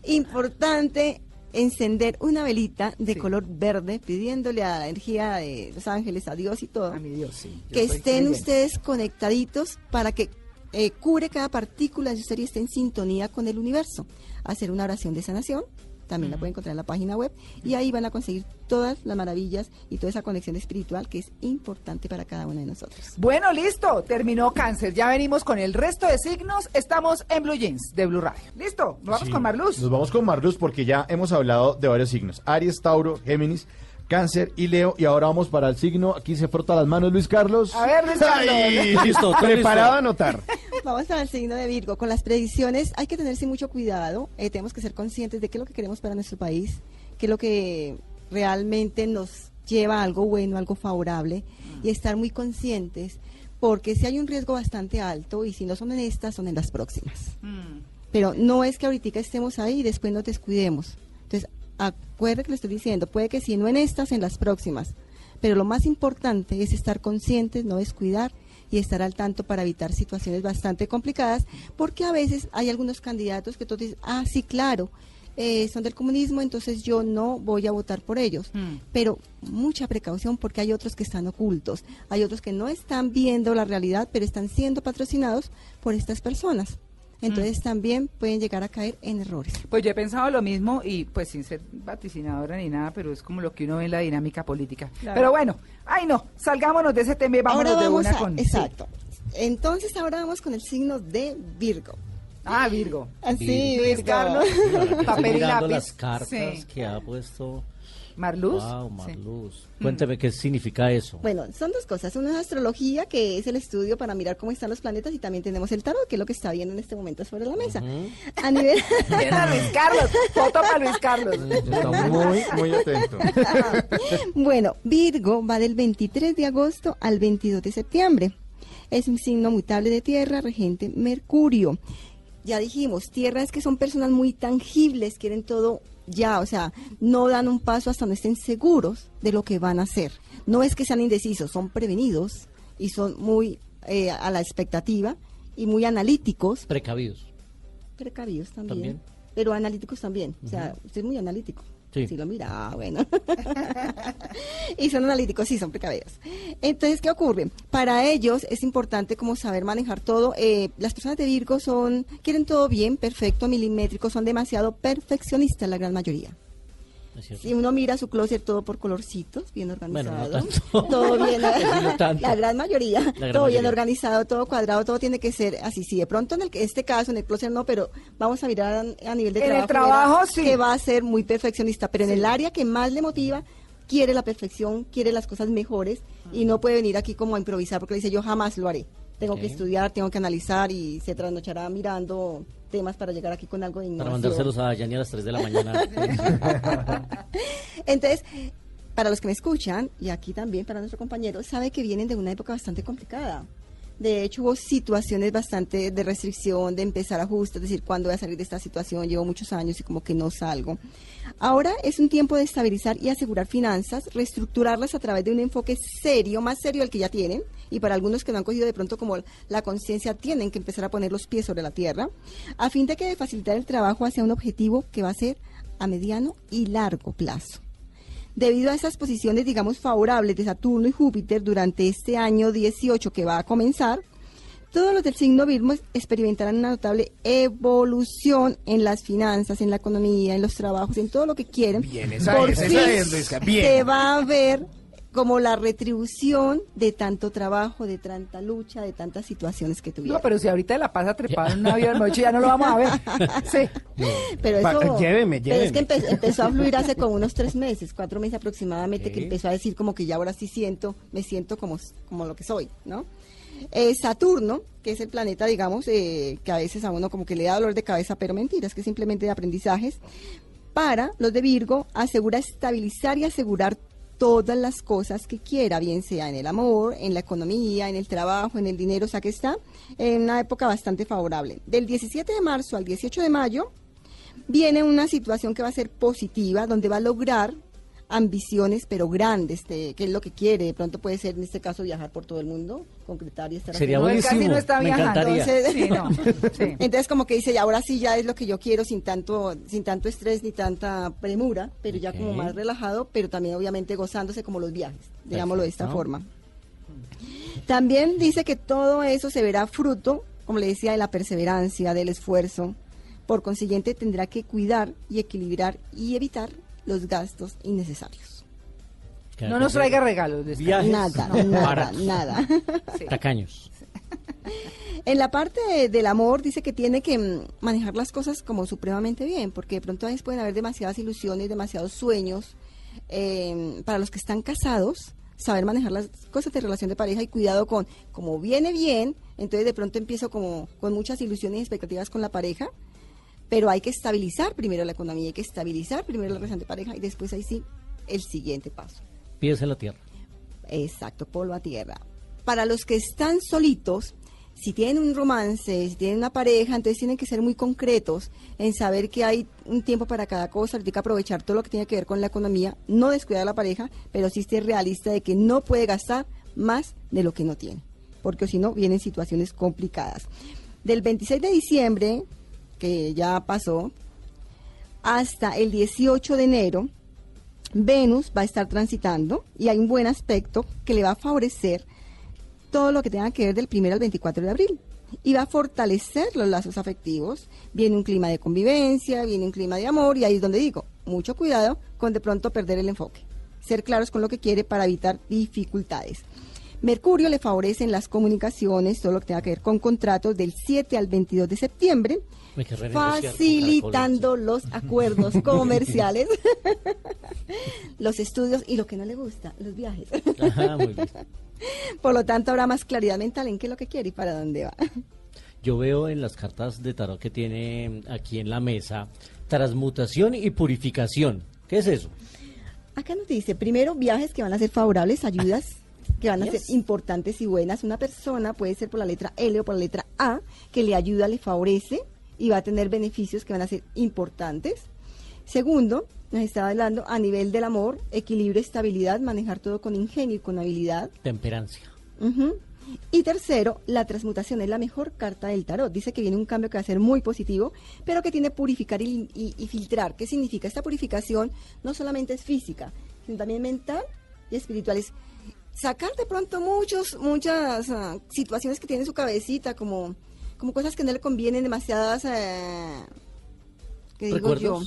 importante encender una velita de Sí. color verde pidiéndole a la energía de los ángeles, a Dios y todo, A mi Dios, sí. Yo que estén ustedes conectaditos para que eh, cure cada partícula de usted y esté en sintonía con el universo. Hacer una oración de sanación, también la pueden encontrar en la página web, y ahí van a conseguir todas las maravillas y toda esa conexión espiritual que es importante para cada uno de nosotros. Bueno, listo, terminó cáncer. Ya venimos con el resto de signos. Estamos en Blue Jeans de Blue Radio. Listo, nos vamos Sí. con Marluz. Nos vamos con Marluz porque ya hemos hablado de varios signos. Aries, Tauro, Géminis, Cáncer y Leo. Y ahora vamos para el signo. Aquí se frota las manos Luis Carlos. A ver, Luis Carlos. Ay, Listo, preparado a anotar. Vamos al signo de Virgo. Con las predicciones hay que tenerse mucho cuidado. eh, tenemos que ser conscientes de qué es lo que queremos para nuestro país, qué es lo que realmente nos lleva a algo bueno, algo favorable y estar muy conscientes porque si hay un riesgo bastante alto y si no son en estas, son en las próximas. Mm. Pero no es que ahorita estemos ahí y después nos descuidemos. Entonces, acuerde que le estoy diciendo, puede que si no en estas, en las próximas. Pero lo más importante es estar conscientes, no descuidar y estar al tanto para evitar situaciones bastante complicadas, porque a veces hay algunos candidatos que tú dices, ah, sí, claro, eh, son del comunismo, entonces yo no voy a votar por ellos. Mm. Pero mucha precaución porque hay otros que están ocultos, hay otros que no están viendo la realidad, pero están siendo patrocinados por estas personas. Entonces también pueden llegar a caer en errores. Pues yo he pensado lo mismo y pues sin ser vaticinadora ni nada, pero es como lo que uno ve en la dinámica política. Pero bueno, ay no, salgámonos de ese tema y vámonos ahora de vamos una a, con... sí. exacto. Entonces ahora vamos con el signo de Virgo. Ah, Virgo. Así, Luis Virgo. Papel y lápiz. las cartas Sí. que ha puesto. Marluz. Wow, Sí. Marluz. Cuénteme qué significa eso. Bueno, son dos cosas. Una es astrología, que es el estudio para mirar cómo están los planetas, y también tenemos el tarot, que es lo que está viendo en este momento sobre la mesa. A nivel... Mira, Luis Carlos. Foto para Luis Carlos. Está muy, muy atento. Bueno, Virgo va del 23 de agosto al 22 de septiembre. Es un signo mutable de tierra, regente Mercurio. Ya dijimos, tierra es que son personas muy tangibles, quieren todo ya, o sea, no dan un paso hasta no estén seguros de lo que van a hacer. No es que sean indecisos, son prevenidos y son muy eh, a la expectativa y muy analíticos, Precavidos. precavidos también, También. pero analíticos también. O sea, usted es muy analítico. Sí. Lo mira, ah, bueno. y son analíticos, sí, son precavidos. Entonces, ¿qué ocurre? Para ellos es importante como saber manejar todo. Eh, las personas de Virgo son, quieren todo bien, perfecto, milimétrico, son demasiado perfeccionistas la gran mayoría. Si uno mira su closet todo por colorcitos, bien Bueno, no organizado, tanto. todo bien, no tanto. la gran mayoría, gran todo bien organizado, todo cuadrado, todo tiene que ser así. Si de pronto en el, este caso, en el closet no, pero vamos a mirar a, a nivel de En el trabajo, trabajo, verá sí. que va a ser muy perfeccionista, pero en el área que más le motiva, quiere la perfección, quiere las cosas mejores y no puede venir aquí como a improvisar porque le dice yo jamás lo haré. Tengo que estudiar, tengo que analizar y se trasnochará mirando temas para llegar aquí con algo de Para innovación. mandárselos a Yani a las 3 de la mañana. Entonces, para los que me escuchan, y aquí también para nuestro compañero, sabe que vienen de una época bastante complicada. De hecho, hubo situaciones bastante de restricción, de empezar ajustes, es decir, ¿cuándo voy a salir de esta situación? Llevo muchos años y como que no salgo. Ahora es un tiempo de estabilizar y asegurar finanzas, reestructurarlas a través de un enfoque serio, más serio del que ya tienen, y para algunos que no han cogido de pronto como la conciencia, tienen que empezar a poner los pies sobre la tierra, a fin de que de facilitar el trabajo hacia un objetivo que va a ser a mediano y largo plazo. Debido a esas posiciones, digamos, favorables de Saturno y Júpiter durante este año 18 que va a comenzar, todos los del signo Virgo experimentarán una notable evolución en las finanzas, en la economía, en los trabajos, en todo lo que quieren. Bien, esa Por es, esa es, Luisca, bien. Se va a ver como la retribución de tanto trabajo, de tanta lucha, de tantas situaciones que tuvieron. No, pero si ahorita la pasa trepado en un avión noche, ya no lo vamos a ver. Sí. Pero Pa- eso. lléveme, pero es que lléveme. empe- empezó a fluir hace como unos tres meses, cuatro meses aproximadamente, que empezó a decir como que ya ahora sí siento, me siento como, como lo que soy, ¿no? Eh, Saturno, que es el planeta, digamos, eh, que a veces a uno como que le da dolor de cabeza, pero mentiras, que es simplemente de aprendizajes, para los de Virgo, asegura estabilizar y asegurar todas las cosas que quiera, bien sea en el amor, en la economía, en el trabajo, en el dinero, o sea que está en una época bastante favorable. Del 17 de marzo al 18 de mayo viene una situación que va a ser positiva, donde va a lograr ambiciones, pero grandes, de- que es lo que quiere. De pronto puede ser, en este caso, viajar por todo el mundo, concretar y estar Sería él buenísimo. casi no está me viajando. encantaría. Entonces- Sí, no. Sí. Entonces como que dice, "Ya, ahora sí ya es lo que yo quiero sin tanto sin tanto estrés ni tanta premura, pero ya como más relajado, pero también obviamente gozándose como los viajes, digámoslo de esta forma. También dice que todo eso se verá fruto, como le decía, de la perseverancia, del esfuerzo. Por consiguiente, tendrá que cuidar y equilibrar y evitar los gastos innecesarios. No nos traiga regalos. Viajes Nada, no, nada, baratos, nada. Tacaños. En la parte de- del amor dice que tiene que mm, manejar las cosas como supremamente bien, porque de pronto a veces pueden haber demasiadas ilusiones, demasiados sueños. eh, para los que están casados, saber manejar las cosas de relación de pareja y cuidado con, como viene bien, entonces de pronto empiezo como con muchas ilusiones y expectativas con la pareja, pero hay que estabilizar primero la economía, hay que estabilizar primero la relación de pareja y después ahí sí el siguiente paso. Pies en la tierra. Exacto, polvo a tierra. Para los que están solitos, si tienen un romance, si tienen una pareja, entonces tienen que ser muy concretos en saber que hay un tiempo para cada cosa, tienen que aprovechar todo lo que tiene que ver con la economía, no descuidar a la pareja, pero sí ser realista de que no puede gastar más de lo que no tiene, porque si no vienen situaciones complicadas. Del 26 de diciembre, que ya pasó, hasta el 18 de enero, Venus va a estar transitando y hay un buen aspecto que le va a favorecer todo lo que tenga que ver del 1 al 24 de abril y va a fortalecer los lazos afectivos. Viene un clima de convivencia, viene un clima de amor y ahí es donde digo, mucho cuidado con de pronto perder el enfoque. Ser claros con lo que quiere para evitar dificultades. Mercurio le favorece en las comunicaciones, todo lo que tenga que ver con contratos del 7 al 22 de septiembre, Facilitando los acuerdos comerciales, los estudios y lo que no le gusta, los viajes. Ajá, muy bien. Por lo tanto, habrá más claridad mental en qué es lo que quiere y para dónde va. Yo veo en las cartas de tarot que tiene aquí en la mesa transmutación y purificación. ¿Qué es eso? Acá nos dice, primero, viajes que van a ser favorables, ayudas que van a ser importantes y buenas. Una persona puede ser por la letra L o por la letra A, que le ayuda, le favorece y va a tener beneficios que van a ser importantes. Segundo, nos está hablando a nivel del amor, equilibrio, estabilidad, manejar todo con ingenio y con habilidad. Temperancia. Ujú. Y tercero, la transmutación es la mejor carta del tarot. Dice que viene un cambio que va a ser muy positivo, pero que tiene purificar y, y- y filtrar. ¿Qué significa? Esta purificación no solamente es física, sino también mental y espiritual. Es sacar de pronto muchos, muchas ah, situaciones que tiene en su cabecita, como, como cosas que no le convienen, demasiadas... eh, ¿Qué digo yo?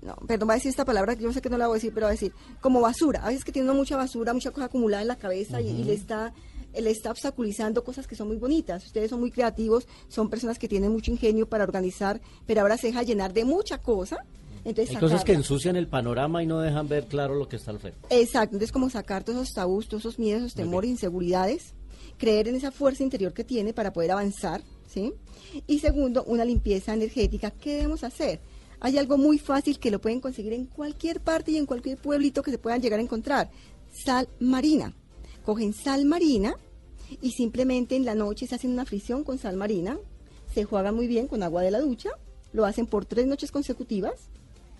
No, perdón, va a decir esta palabra, yo sé que no la voy a decir, pero va a decir, como basura. A veces que tiene mucha basura, mucha cosa acumulada en la cabeza y, y le está le está obstaculizando cosas que son muy bonitas. Ustedes son muy creativos, son personas que tienen mucho ingenio para organizar, pero ahora se deja llenar de mucha cosa. Entonces, Hay cosas que ensucian el panorama y no dejan ver claro lo que está al frente. Exacto, entonces como sacar todos esos tabús, todos esos miedos, esos temores, inseguridades, creer en esa fuerza interior que tiene para poder avanzar, ¿sí? Y segundo, una limpieza energética. ¿Qué debemos hacer? Hay algo muy fácil que lo pueden conseguir en cualquier parte y en cualquier pueblito que se puedan llegar a encontrar. Sal marina. Cogen sal marina y simplemente en la noche se hacen una fricción con sal marina, se juegan muy bien con agua de la ducha, lo hacen por tres noches consecutivas,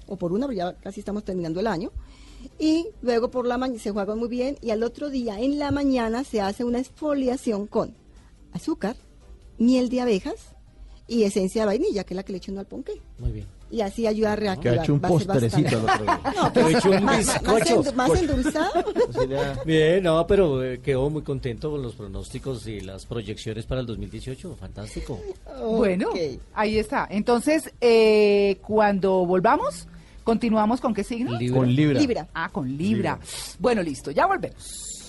o por una, porque ya casi estamos terminando el año, y luego por la mañana se juegan muy bien, y al otro día en la mañana se hace una exfoliación con azúcar, miel de abejas y esencia de vainilla, que es la que le echo uno al ponqué. Muy bien. Y así ayuda a Que reactivar. ha hecho un postrecito al bastante. otro día. No, he hecho un más, más- bizcocho. más, más endulzado. Bien, no, pero eh, quedó muy contento con los pronósticos y las proyecciones para el 2018. Fantástico. Bueno, ahí está. Entonces, eh, cuando volvamos, continuamos con qué signo? Libra. Con Libra. Libra. Ah, con Libra. Bueno, listo, ya volvemos.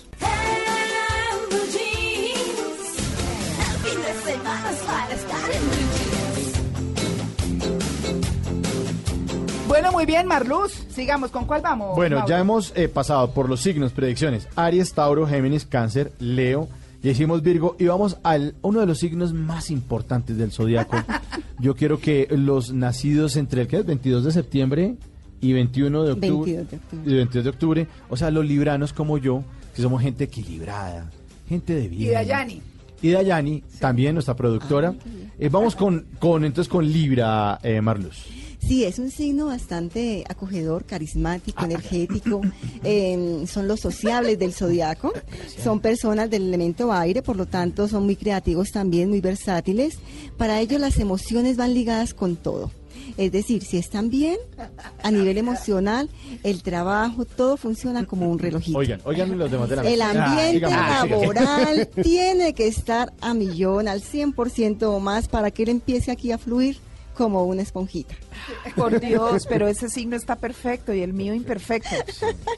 Bueno, muy bien, Marluz. Sigamos, ¿con cuál vamos? Bueno, Mauro? ya hemos eh, pasado por los signos, predicciones. Aries, Tauro, Géminis, Cáncer, Leo. Ya hicimos Virgo y vamos al uno de los signos más importantes del zodiaco. Yo quiero que los nacidos entre el ¿qué es? 22 de septiembre y 21 de octubre, 22 de octubre. y 22 de octubre, o sea, los libranos como yo, que somos gente equilibrada, gente de bien. Y Dayani. Y Dayani, también nuestra productora. Eh, vamos con, con entonces con Libra, eh, Marluz. Sí, es un signo bastante acogedor, carismático, energético. eh, son los sociables del zodiaco. Son personas del elemento aire, por lo tanto son muy creativos también, muy versátiles. Para ellos las emociones van ligadas con todo. Es decir, si están bien a nivel emocional, el trabajo, todo funciona como un relojito. Oigan, oigan los demás de la El mesa. ambiente Sigamos, sigamos. laboral tiene que estar a millón, al 100% o más para que él empiece aquí a fluir como una esponjita. Por Dios, pero ese signo está perfecto y el mío imperfecto.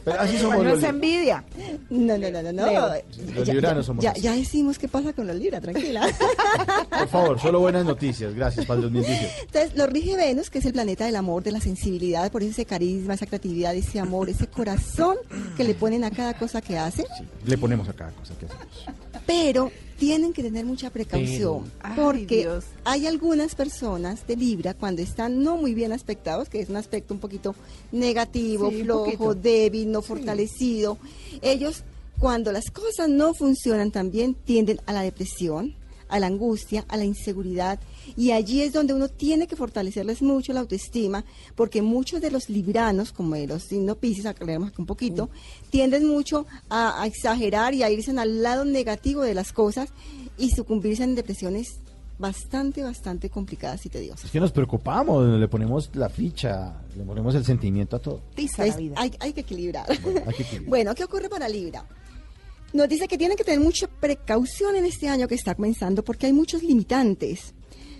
Pero así somos los es envidia. No, no, no, no, no. Los Ya- libranos ya, somos ya, ya decimos qué pasa con los libras, tranquila. Por favor, solo buenas noticias. Gracias para el 2018. Entonces, lo rige Venus, que es el planeta del amor, de la sensibilidad, por eso ese carisma, esa creatividad, ese amor, ese corazón que le ponen a cada cosa que hace. Sí, le ponemos a cada cosa que hacemos. Pero tienen que tener mucha precaución, porque hay algunas personas de Libra cuando están no muy bien aspectados, que es un aspecto un poquito negativo, Sí, flojo, poquito. débil, no fortalecido. Ellos, cuando las cosas no funcionan tan bien, tienden a la depresión, a la angustia, a la inseguridad. Y allí es donde uno tiene que fortalecerles mucho la autoestima, porque muchos de los libranos, como de los signos Pisces, aclaremos aquí un poquito, tienden mucho a, a exagerar y a irse al lado negativo de las cosas y sucumbirse en depresiones bastante, bastante complicadas y tediosas. Es que nos preocupamos, le ponemos la ficha, le ponemos el sentimiento a todo. Tiza la Entonces, vida. hay, hay que equilibrar. Bueno, hay que equilibrar. Bueno, ¿qué ocurre para Libra? Nos dice que tienen que tener mucha precaución en este año que está comenzando porque hay muchos limitantes.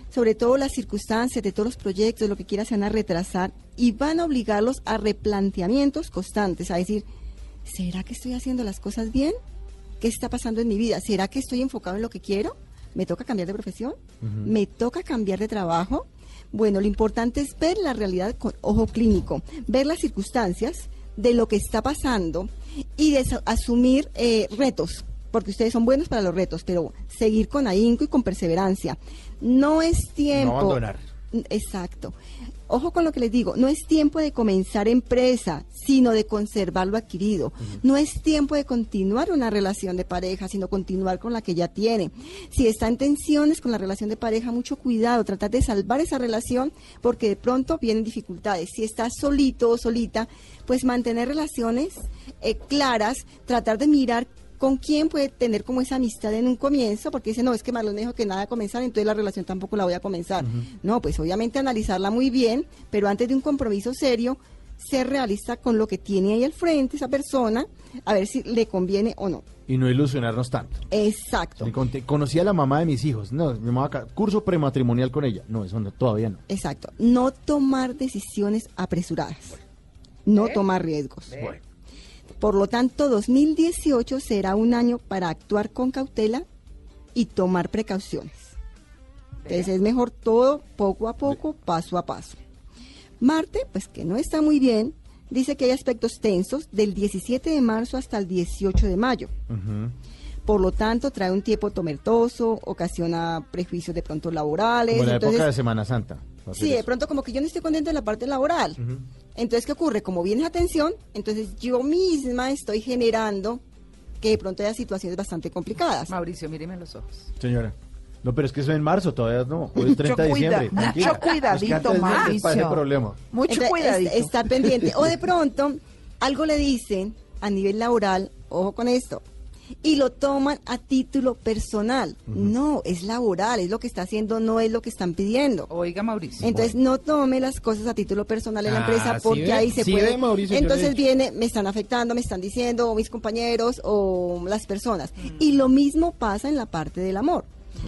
Sobre todo las circunstancias de todos los proyectos, lo que quieran se van a retrasar y van a obligarlos a replanteamientos constantes, a decir, ¿será que estoy haciendo las cosas bien? ¿Qué está pasando en mi vida? ¿Será que estoy enfocado en lo que quiero? ¿Me toca cambiar de profesión? ¿Me toca cambiar de trabajo? Bueno, lo importante es ver la realidad con ojo clínico, ver las circunstancias de lo que está pasando y de asumir eh, retos, porque ustedes son buenos para los retos, pero seguir con ahínco y con perseverancia. No es tiempo. abandonar. Exacto. Ojo con lo que les digo, no es tiempo de comenzar empresa, sino de conservar lo adquirido. No es tiempo de continuar una relación de pareja, sino continuar con la que ya tiene. Si está en tensiones con la relación de pareja, mucho cuidado, tratar de salvar esa relación porque de pronto vienen dificultades. Si está solito o solita, pues mantener relaciones eh, claras, tratar de mirar con quién puede tener como esa amistad en un comienzo, porque dice, no, es que Marlon me dijo que nada a comenzar, entonces la relación tampoco la voy a comenzar. No, pues obviamente analizarla muy bien, pero antes de un compromiso serio, ser realista con lo que tiene ahí al frente esa persona, a ver si le conviene o no. Y no ilusionarnos tanto. Exacto, conocí a la mamá de mis hijos. No, mi mamá acá, curso prematrimonial con ella. No, eso no, todavía no. exacto. No tomar decisiones apresuradas, no tomar riesgos. Bueno. Por lo tanto, 2018 será un año para actuar con cautela y tomar precauciones. Entonces es mejor todo poco a poco, paso a paso. Marte, pues que no está muy bien, dice que hay aspectos tensos del 17 de marzo hasta el 18 de mayo. Por lo tanto, trae un tiempo tomertoso, ocasiona prejuicios de pronto laborales. Como la entonces- época de Semana Santa. Sí, de pronto como que yo no estoy contenta en la parte laboral. Entonces, ¿qué ocurre? Como viene esa tensión, entonces yo misma estoy generando que de pronto haya situaciones bastante complicadas. Mauricio, míreme los ojos. Señora. No, pero es que eso en marzo, todavía no. Hoy es 30 de diciembre. mucho tranquila. Es que cuidadito, Mauricio. problema. Mucho Entonces, cuidadito. es- estar pendiente. O de pronto, algo le dicen a nivel laboral, ojo con esto, y lo toman a título personal. No, es laboral, es lo que está haciendo, no es lo que están pidiendo. Oiga, Mauricio. Entonces no tome las cosas a título personal en la Ah, empresa ¿sí porque ahí se ¿Sí puede. ve, Mauricio? Entonces viene, me están afectando, me están diciendo, o mis compañeros o las personas. Y lo mismo pasa en la parte del amor.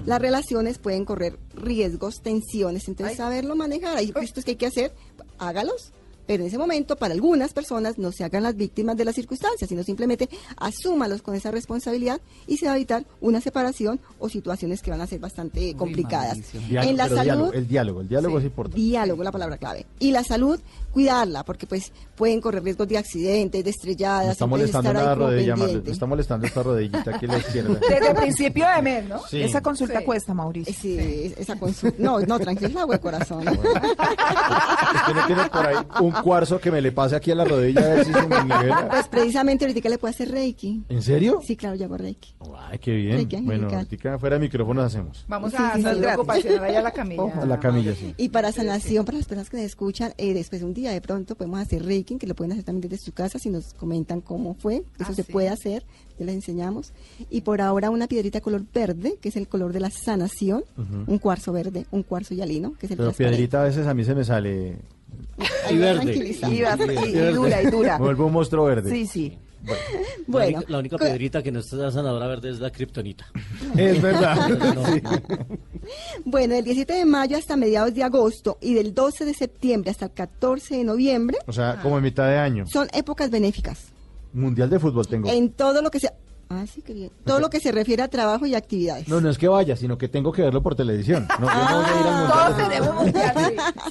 Las relaciones pueden correr riesgos, tensiones, entonces saberlo manejar. Hay gestos que hay que hacer, hágalos. Pero en ese momento, para algunas personas, no se hagan las víctimas de las circunstancias, sino simplemente asúmalos con esa responsabilidad y se va a evitar una separación o situaciones que van a ser bastante complicadas. Diálogo, en la salud, diálogo, el diálogo, el diálogo es importante. Diálogo, la palabra clave. Y la salud, cuidarla, porque pues pueden correr riesgos de accidentes, de Me estrelladas. está molestando como rodilla, me está molestando esta rodillita aquí a la izquierda. Desde el principio de mes, ¿no? Sí. Esa consulta Sí. cuesta, Mauricio. Sí, es- esa consulta. No, no, agua de corazón. Es que no tiene por ahí un cuarzo que me le pase aquí a la rodilla a ver si se me nivela. Pues precisamente ahorita le puede hacer Reiki. ¿En serio? Sí, claro, yo hago Reiki. Ay, qué bien. Qué Bueno, ahorita fuera de micrófonos hacemos. Vamos Sí, a sí, sí, hacer allá a la camilla. A la camilla, sí. Y para sanación, para las personas que nos escuchan, eh, después de un día de pronto podemos hacer Reiki, que lo pueden hacer también desde su casa si nos comentan cómo fue. Eso Ah, se sí. puede hacer, ya les enseñamos. Y por ahora una piedrita color verde, que es el color de la sanación. Un cuarzo verde, un cuarzo hialino, que es el Pero piedrita a veces a mí se me sale. Y verde. Y, va- y- y dura, y dura. Vuelvo un monstruo verde. Sí, sí. La Bueno, única- la única co- piedrita que no está sanadora verde es la kriptonita. Es verdad. No, Sí. Bueno, del 17 de mayo hasta mediados de agosto y del 12 de septiembre hasta el 14 de noviembre O sea, como en mitad de año. son épocas benéficas. Mundial de fútbol tengo. En todo lo que se... Ah, sí, qué bien. Todo lo que se refiere a trabajo y actividades. No, no es que vaya, sino que tengo que verlo por televisión. No, yo no voy a ir al mundial. Todos tenemos mundial,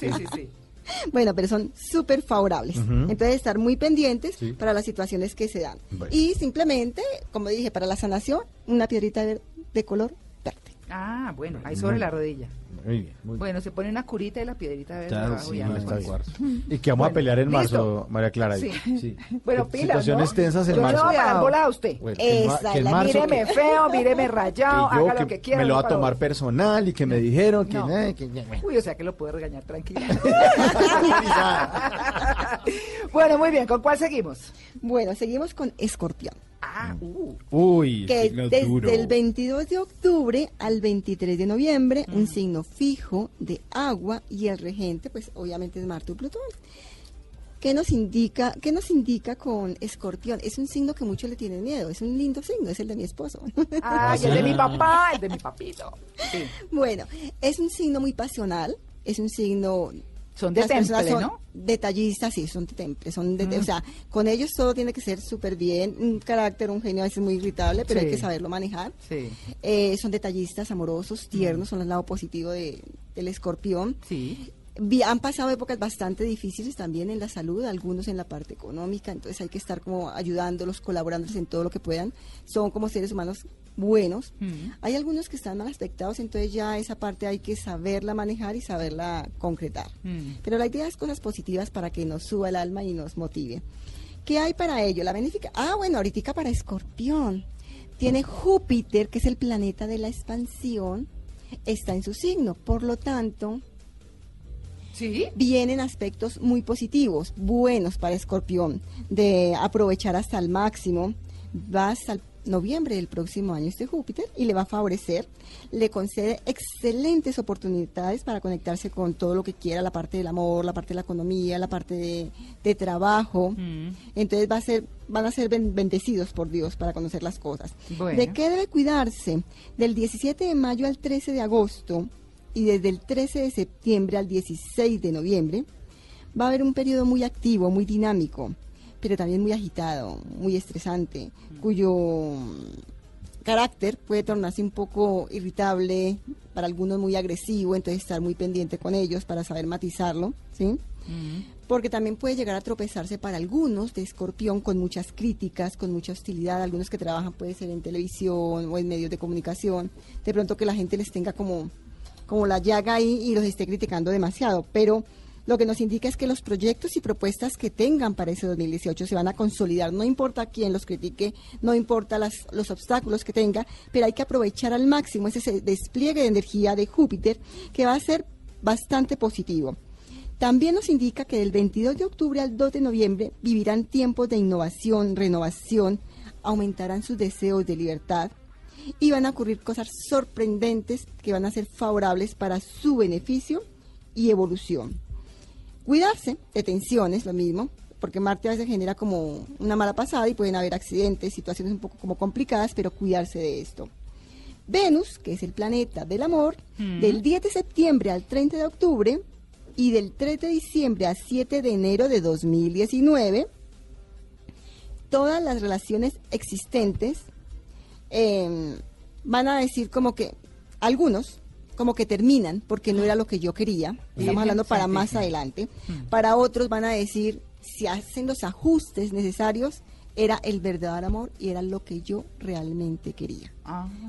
sí. Sí, sí, sí. Bueno, pero son súper favorables. Entonces, estar muy pendientes Sí. para las situaciones que se dan. Bueno. Y simplemente, como dije, para la sanación, una piedrita de, de color verde. Ah, bueno, ahí sobre la rodilla. Muy bien, muy bien. Bueno, se pone una curita y la piedrita verde Claro, sí, y no Está que vamos a pelear en marzo, listo. María Clara. Sí. Sí. Bueno, pilas, Situaciones ¿no? tensas en Yo marzo. voy a a usted. Bueno, que en ma- Esa que en es la marzo Míreme que- feo, míreme rayado, que yo haga lo que quiera. me lo va a tomar personal y que me dijeron que... No. eh, que- Uy, o sea que lo puede regañar tranquilo. bueno, muy bien, ¿con cuál seguimos? Bueno, seguimos con escorpión. Ah, uh. Uy, que signo desde duro. el 22 de octubre al 23 de noviembre, un signo fijo de agua y el regente, pues obviamente es Marte y Plutón. ¿Qué nos indica, qué nos indica con escorpión? Es un signo que muchos le tienen miedo, es un lindo signo, es el de mi esposo. Ah, y el de mi papá, el de mi papito. Sí. bueno, es un signo muy pasional, es un signo... Son de las temple, son ¿no? Detallistas, sí, son de temple, son de, o sea, con ellos todo tiene que ser súper bien, un carácter, un genio a veces muy irritable, pero Sí. hay que saberlo manejar. Sí. Eh, son detallistas, amorosos, tiernos, son el lado positivo de- del escorpión. Sí. Han pasado épocas bastante difíciles también en la salud, algunos en la parte económica, entonces hay que estar como ayudándolos, colaborándoles en todo lo que puedan. Son como seres humanos buenos. Hay algunos que están mal aspectados, entonces ya esa parte hay que saberla manejar y saberla concretar. Pero la idea es cosas positivas para que nos suba el alma y nos motive. ¿Qué hay para ello? La benéfica. Ah, bueno, ahorita para Escorpión. Tiene Júpiter, que es el planeta de la expansión, está en su signo. Por lo tanto, Sí. vienen aspectos muy positivos, buenos para Escorpión, de aprovechar hasta el máximo. Va hasta el noviembre del próximo año este Júpiter y le va a favorecer, le concede excelentes oportunidades para conectarse con todo lo que quiera, la parte del amor, la parte de la economía, la parte de, de trabajo. Mm. Entonces va a ser, van a ser ben- bendecidos por Dios para conocer las cosas. Bueno. ¿De qué debe cuidarse? Del 17 de mayo al 13 de agosto y desde el 13 de septiembre al 16 de noviembre va a haber un periodo muy activo, muy dinámico, pero también muy agitado, muy estresante, cuyo carácter puede tornarse un poco irritable, para algunos muy agresivo, entonces estar muy pendiente con ellos para saber matizarlo, ¿sí? Porque también puede llegar a tropezarse para algunos de escorpión con muchas críticas, con mucha hostilidad, algunos que trabajan puede ser en televisión o en medios de comunicación, de pronto que la gente les tenga como, como la llaga ahí y los esté criticando demasiado, pero lo que nos indica es que los proyectos y propuestas que tengan para ese 2018 se van a consolidar. No importa quién los critique, no importa los obstáculos que tenga, pero hay que aprovechar al máximo ese despliegue de energía de Júpiter que va a ser bastante positivo. También nos indica que del 22 de octubre al 2 de noviembre vivirán tiempos de innovación, renovación, aumentarán sus deseos de libertad y van a ocurrir cosas sorprendentes que van a ser favorables para su beneficio y evolución. Cuidarse de tensiones, lo mismo, porque Marte a veces genera como una mala pasada y pueden haber accidentes, situaciones un poco como complicadas, pero cuidarse de esto. Venus, que es el planeta del amor, del 10 de septiembre al 30 de octubre y del 3 de diciembre al 7 de enero de 2019, todas las relaciones existentes eh, van a decir como que algunos como que terminan porque no era lo que yo quería. Estamos hablando para más adelante. Para otros van a decir si hacen los ajustes necesarios era el verdadero amor y era lo que yo realmente quería.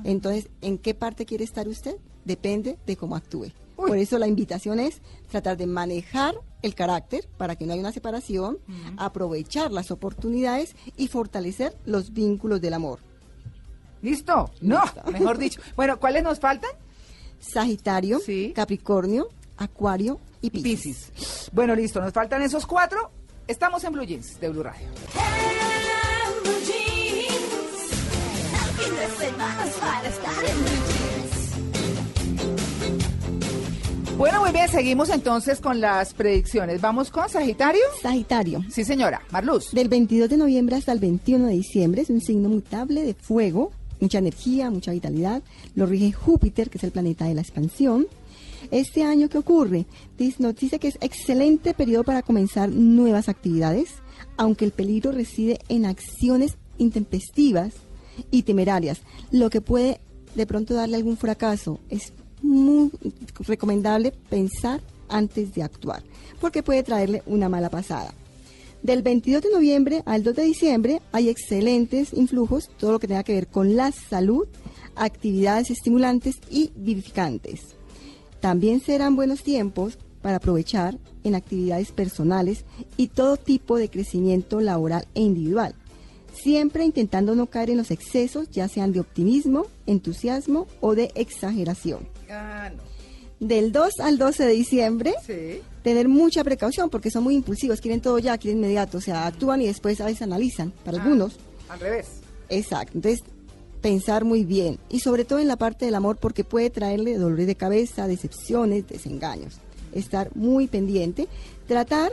Entonces, ¿en qué parte quiere estar usted? Depende de cómo actúe. Por eso la invitación es tratar de manejar el carácter para que no haya una separación, aprovechar las oportunidades y fortalecer los vínculos del amor. ¿Listo? No, mejor dicho. Bueno, ¿cuáles nos faltan? Sagitario, Sí. Capricornio, Acuario y Piscis. Piscis. Bueno, listo, nos faltan esos cuatro. Estamos en Blue Jeans de Blue Radio. Bueno, muy bien, seguimos entonces con las predicciones. ¿Vamos con Sagitario? Sagitario. Sí, señora. Marluz. Del 22 de noviembre hasta el 21 de diciembre es un signo mutable de fuego, mucha energía, mucha vitalidad. Lo rige Júpiter, que es el planeta de la expansión. Este año, ¿qué ocurre? Nos dice que es excelente periodo para comenzar nuevas actividades, aunque el peligro reside en acciones intempestivas y temerarias, lo que puede de pronto darle algún fracaso. Es muy recomendable pensar antes de actuar, porque puede traerle una mala pasada. Del 22 de noviembre al 2 de diciembre hay excelentes influjos, todo lo que tenga que ver con la salud, actividades estimulantes y vivificantes. También serán buenos tiempos para aprovechar en actividades personales y todo tipo de crecimiento laboral e individual, siempre intentando no caer en los excesos, ya sean de optimismo, entusiasmo o de exageración. Ah. Del 2 al 12 de diciembre, Sí. tener mucha precaución porque son muy impulsivos, quieren todo ya, quieren inmediato, o sea, actúan y después a veces analizan. Para Ah, algunos, Al revés. exacto. Entonces, pensar muy bien y sobre todo en la parte del amor porque puede traerle dolores de cabeza, decepciones, desengaños. Estar muy pendiente, tratar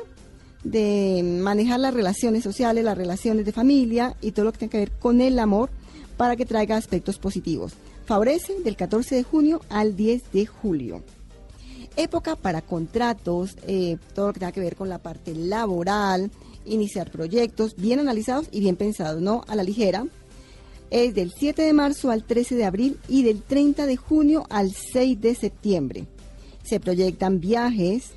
de manejar las relaciones sociales, las relaciones de familia y todo lo que tenga que ver con el amor para que traiga aspectos positivos. Favorece del 14 de junio al 10 de julio época para contratos, eh, todo lo que tenga que ver con la parte laboral, iniciar proyectos bien analizados y bien pensados, no a la ligera. Es del 7 de marzo al 13 de abril y del 30 de junio al 6 de septiembre. Se proyectan viajes,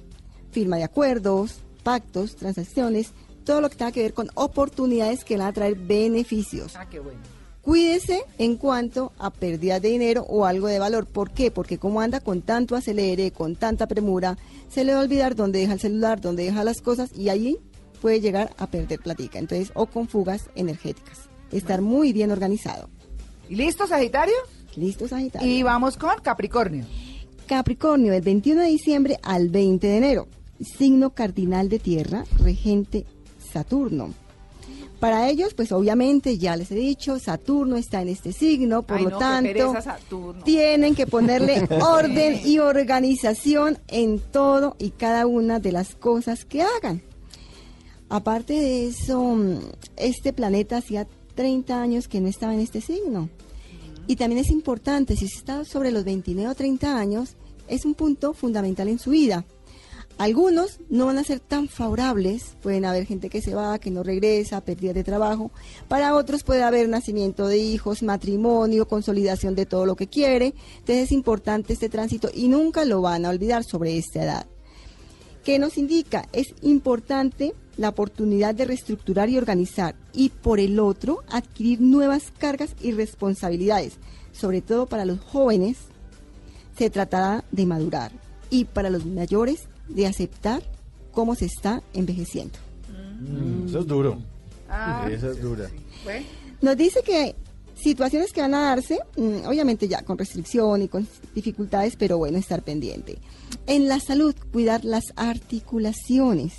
firma de acuerdos, pactos, transacciones, todo lo que tenga que ver con oportunidades que van a traer beneficios. Ah, qué bueno. Cuídese en cuanto a pérdida de dinero o algo de valor. ¿Por qué? Porque como anda con tanto acelere, con tanta premura, se le va a olvidar dónde deja el celular, dónde deja las cosas y ahí puede llegar a perder platica. Entonces, o con fugas energéticas. Estar muy bien organizado. ¿Y listo, Sagitario? ¿Listo, Sagitario? Y vamos con Capricornio. Capricornio, del 21 de diciembre al 20 de enero. Signo cardinal de tierra, regente Saturno. Para ellos, pues obviamente, ya les he dicho, Saturno está en este signo, por Ay, lo no, tanto, tienen que ponerle orden y organización en todo y cada una de las cosas que hagan. Aparte de eso, mm, este planeta hacía 30 años que no estaba en este signo. Y también es importante, si está sobre los 29 o 30 años, es un punto fundamental en su vida. Algunos no van a ser tan favorables, pueden haber gente que se va, que no regresa, pérdida de trabajo. Para otros puede haber nacimiento de hijos, matrimonio, consolidación de todo lo que quiere. Entonces es importante este tránsito y nunca lo van a olvidar sobre esta edad. ¿Qué nos indica? Es importante la oportunidad de reestructurar y organizar y por el otro adquirir nuevas cargas y responsabilidades, sobre todo para los jóvenes se tratará de madurar y para los mayores de aceptar cómo se está envejeciendo. Mm, eso es duro. Ah, esa es dura. Bueno, Nos dice que situaciones que van a darse, mm, obviamente ya con restricción y con dificultades, pero bueno, estar pendiente. En la salud, cuidar las articulaciones,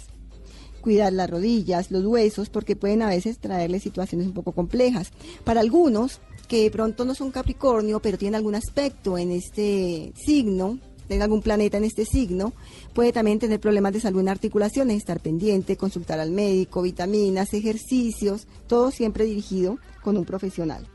cuidar las rodillas, los huesos, porque pueden a veces traerle situaciones un poco complejas. Para algunos, que de pronto no son Capricornio, pero tienen algún aspecto en este signo, tienen algún planeta en este signo, puede también tener problemas de salud en articulaciones, estar pendiente, consultar al médico, vitaminas, ejercicios, todo siempre dirigido con un profesional.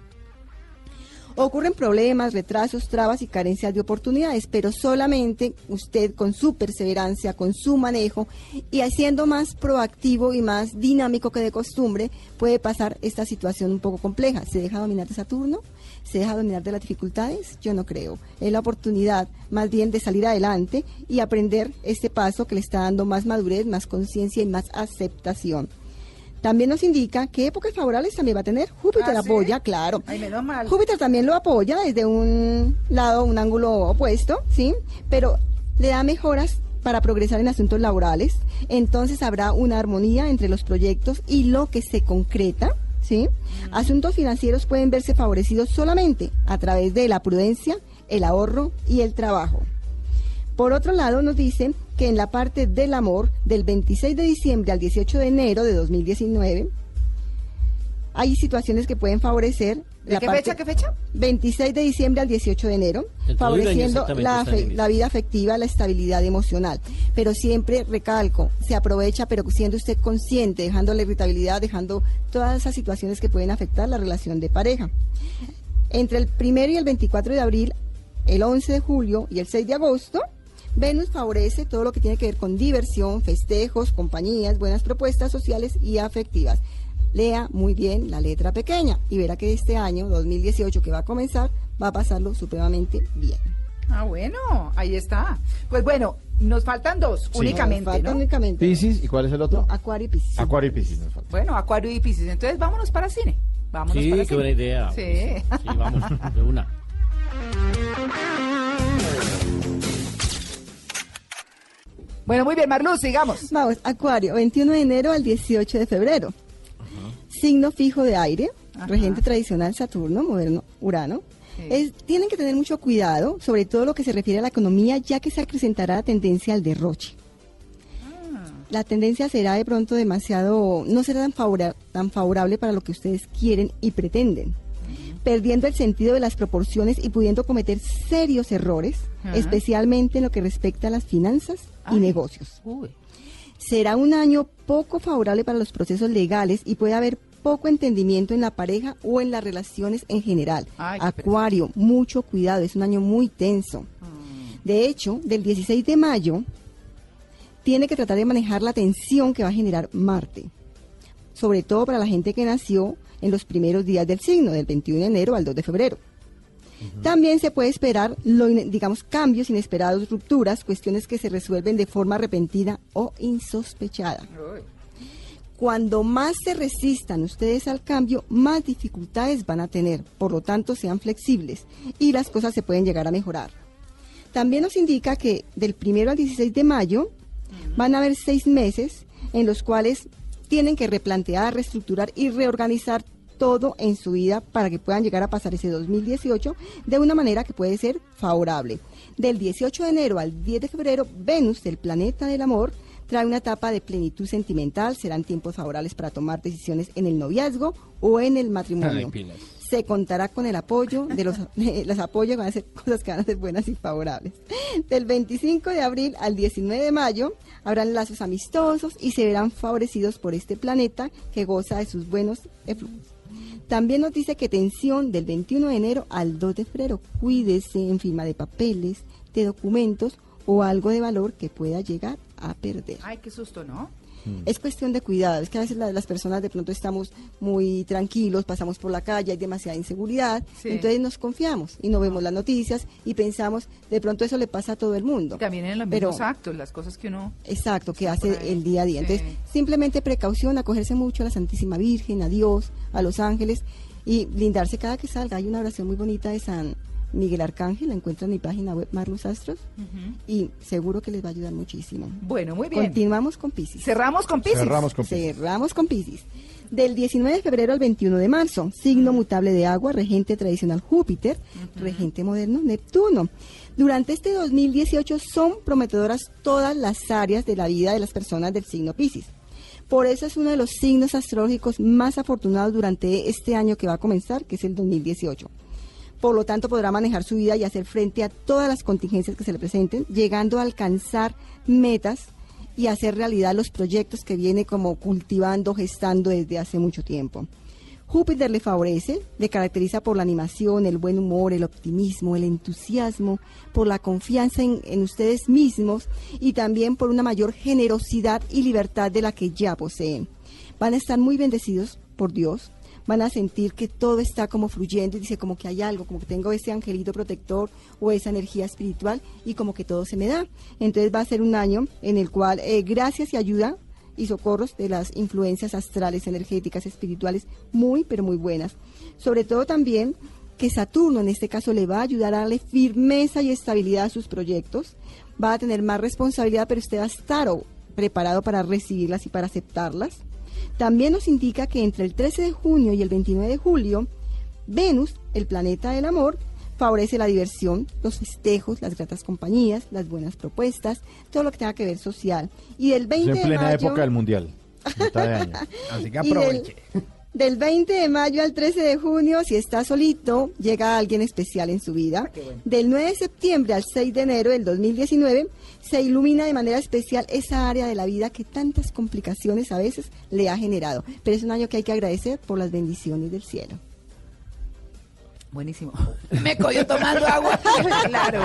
Ocurren problemas, retrasos, trabas y carencias de oportunidades, pero solamente usted con su perseverancia, con su manejo y haciendo más proactivo y más dinámico que de costumbre, puede pasar esta situación un poco compleja. ¿Se deja dominar Saturno? ¿Se deja dominar de las dificultades? Yo no creo. Es la oportunidad más bien de salir adelante y aprender este paso que le está dando más madurez, más conciencia y más aceptación. También nos indica qué épocas favorables también va a tener. Júpiter ¿Ah, sí? apoya, claro. ay, menos mal. Júpiter también lo apoya desde un lado, un ángulo opuesto, ¿sí? Pero le da mejoras para progresar en asuntos laborales. Entonces habrá una armonía entre los proyectos y lo que se concreta, ¿sí? Asuntos financieros pueden verse favorecidos solamente a través de la prudencia, el ahorro y el trabajo. Por otro lado, nos dicen que en la parte del amor, del 26 de diciembre al 18 de enero de 2019, hay situaciones que pueden favorecer ¿De la qué parte- fecha, qué fecha? 26 de diciembre al 18 de enero, año favoreciendo la vida afectiva, la estabilidad emocional. Pero siempre recalco, se aprovecha, pero siendo usted consciente, dejando la irritabilidad, dejando todas esas situaciones que pueden afectar la relación de pareja. Entre el primero y el 24 de abril, el 11 de julio y el 6 de agosto, Venus favorece todo lo que tiene que ver con diversión, festejos, compañías, buenas propuestas sociales y afectivas. Lea muy bien la letra pequeña y verá que este año 2018 que va a comenzar va a pasarlo supremamente bien. Ah, bueno, ahí está. Pues bueno, nos faltan dos únicamente, Falta ¿no? únicamente Piscis, ¿y cuál es el otro? Acuario y Piscis. Acuario y Piscis nos falta. Bueno, Acuario y Piscis. Entonces vámonos para cine. Vámonos Sí, para qué cine. buena idea. Sí. Sí, vamos, de una. Bueno, muy bien, Marluz, sigamos. Vamos, Acuario, 21 de enero al 18 de febrero. Signo fijo de aire, Ajá. regente tradicional Saturno, moderno Urano. Sí. Es- tienen que tener mucho cuidado, sobre todo lo que se refiere a la economía, ya que se acrecentará la tendencia al derroche. Ah. La tendencia será de pronto demasiado, no será tan, favora- tan favorable para lo que ustedes quieren y pretenden, perdiendo el sentido de las proporciones y pudiendo cometer serios errores, Ajá. especialmente en lo que respecta a las finanzas y negocios. Uy. Será un año poco favorable para los procesos legales y puede haber poco entendimiento en la pareja o en las relaciones en general. Ay, Acuario, mucho cuidado, es un año muy tenso. De hecho, del 16 de mayo, tiene que tratar de manejar la tensión que va a generar Marte. Sobre todo para la gente que nació en los primeros días del signo, del 21 de enero al 2 de febrero. También se puede esperar, lo digamos, cambios inesperados, rupturas, cuestiones que se resuelven de forma repentina o insospechada. Uy. Cuando más se resistan ustedes al cambio, más dificultades van a tener. Por lo tanto, sean flexibles y las cosas se pueden llegar a mejorar. También nos indica que del 1 al 16 de mayo van a haber seis meses en los cuales tienen que replantear, reestructurar y reorganizar todo en su vida para que puedan llegar a pasar ese 2018 de una manera que puede ser favorable. Del 18 de enero al 10 de febrero, Venus, el planeta del amor, trae una etapa de plenitud sentimental. Serán tiempos favorables para tomar decisiones en el noviazgo o en el matrimonio. Ay. Se contará con el apoyo de los, los apoyos van a ser cosas que van a ser buenas y favorables. Del 25 de abril al 19 de mayo habrán lazos amistosos y se verán favorecidos por este planeta que goza de sus buenos efluvios. También nos dice que tensión del 21 de enero al 2 de febrero. Cuídese en firma de papeles, de documentos o algo de valor que pueda llegar a perder. Ay, qué susto, ¿no? Es cuestión de cuidado. Es que a veces la- las personas de pronto estamos muy tranquilos, pasamos por la calle, hay demasiada inseguridad, Sí. entonces nos confiamos y no vemos las noticias y pensamos, de pronto eso le pasa a todo el mundo. También en los Pero- mismos actos, las cosas que uno... Exacto, que hace el día a día. Entonces, simplemente precaución, acogerse mucho a la Santísima Virgen, a Dios, a los ángeles y blindarse cada que salga. Hay una oración muy bonita de San Miguel Arcángel, la encuentran en mi página web Marlus Astros y seguro que les va a ayudar muchísimo. Bueno, muy bien. Continuamos con Piscis. Cerramos con Piscis. Cerramos con Piscis. Cerramos con Piscis. Del 19 de febrero al 21 de marzo, signo mutable de agua, regente tradicional Júpiter, regente moderno Neptuno. Durante este 2018 son prometedoras todas las áreas de la vida de las personas del signo Piscis. Por eso es uno de los signos astrológicos más afortunados durante este año que va a comenzar, que es el 2018. Por lo tanto, podrá manejar su vida y hacer frente a todas las contingencias que se le presenten, llegando a alcanzar metas y hacer realidad los proyectos que viene como cultivando, gestando desde hace mucho tiempo. Júpiter le favorece, le caracteriza por la animación, el buen humor, el optimismo, el entusiasmo, por la confianza en, en ustedes mismos y también por una mayor generosidad y libertad de la que ya poseen. Van a estar muy bendecidos por Dios, van a sentir que todo está como fluyendo y dice como que hay algo, como que tengo ese angelito protector o esa energía espiritual y como que todo se me da. Entonces va a ser un año en el cual eh, gracias y ayuda y socorros de las influencias astrales, energéticas, espirituales, muy, pero muy buenas. Sobre todo también que Saturno en este caso le va a ayudar a darle firmeza y estabilidad a sus proyectos, va a tener más responsabilidad, pero usted va a estar preparado para recibirlas y para aceptarlas. También nos indica que entre el 13 de junio y el 29 de julio, Venus, el planeta del amor, favorece la diversión, los festejos, las gratas compañías, las buenas propuestas, todo lo que tenga que ver social. Y del 20 en de plena mayo, época del mundial. de año. Así que y del, aproveche. Del 20 de mayo al 13 de junio, si está solito, llega alguien especial en su vida. Del 9 de septiembre al 6 de enero del 2019, se ilumina de manera especial esa área de la vida que tantas complicaciones a veces le ha generado. Pero es un año que hay que agradecer por las bendiciones del cielo. Buenísimo. Me cogió tomando agua. claro.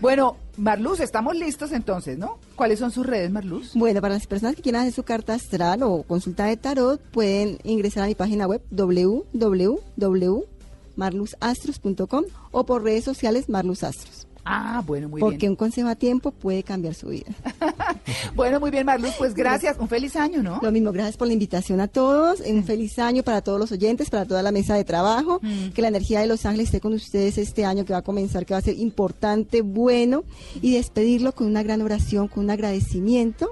Bueno, Marluz, estamos listos entonces, ¿no? ¿Cuáles son sus redes, Marluz? Bueno, para las personas que quieran hacer su carta astral o consulta de tarot, pueden ingresar a mi página web www.marlusastros.com o por redes sociales Marluz Astros. Ah, bueno, muy porque bien. un consejo a tiempo puede cambiar su vida. Bueno, muy bien, Marluz, pues gracias. Un feliz año, ¿no? Lo mismo, gracias por la invitación a todos. Un feliz año para todos los oyentes, para toda la mesa de trabajo. Mm. Que la energía de Los Ángeles esté con ustedes este año que va a comenzar, que va a ser importante, bueno. Y despedirlo con una gran oración, con un agradecimiento.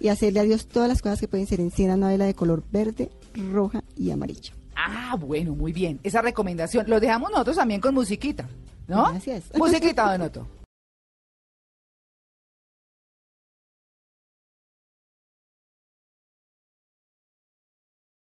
Y hacerle a Dios todas las cosas que pueden ser en cena, una vela de color verde, roja y amarillo. Ah, bueno, muy bien. Esa recomendación. Lo dejamos nosotros también con musiquita, ¿no? Gracias. Musiquita, Donoto.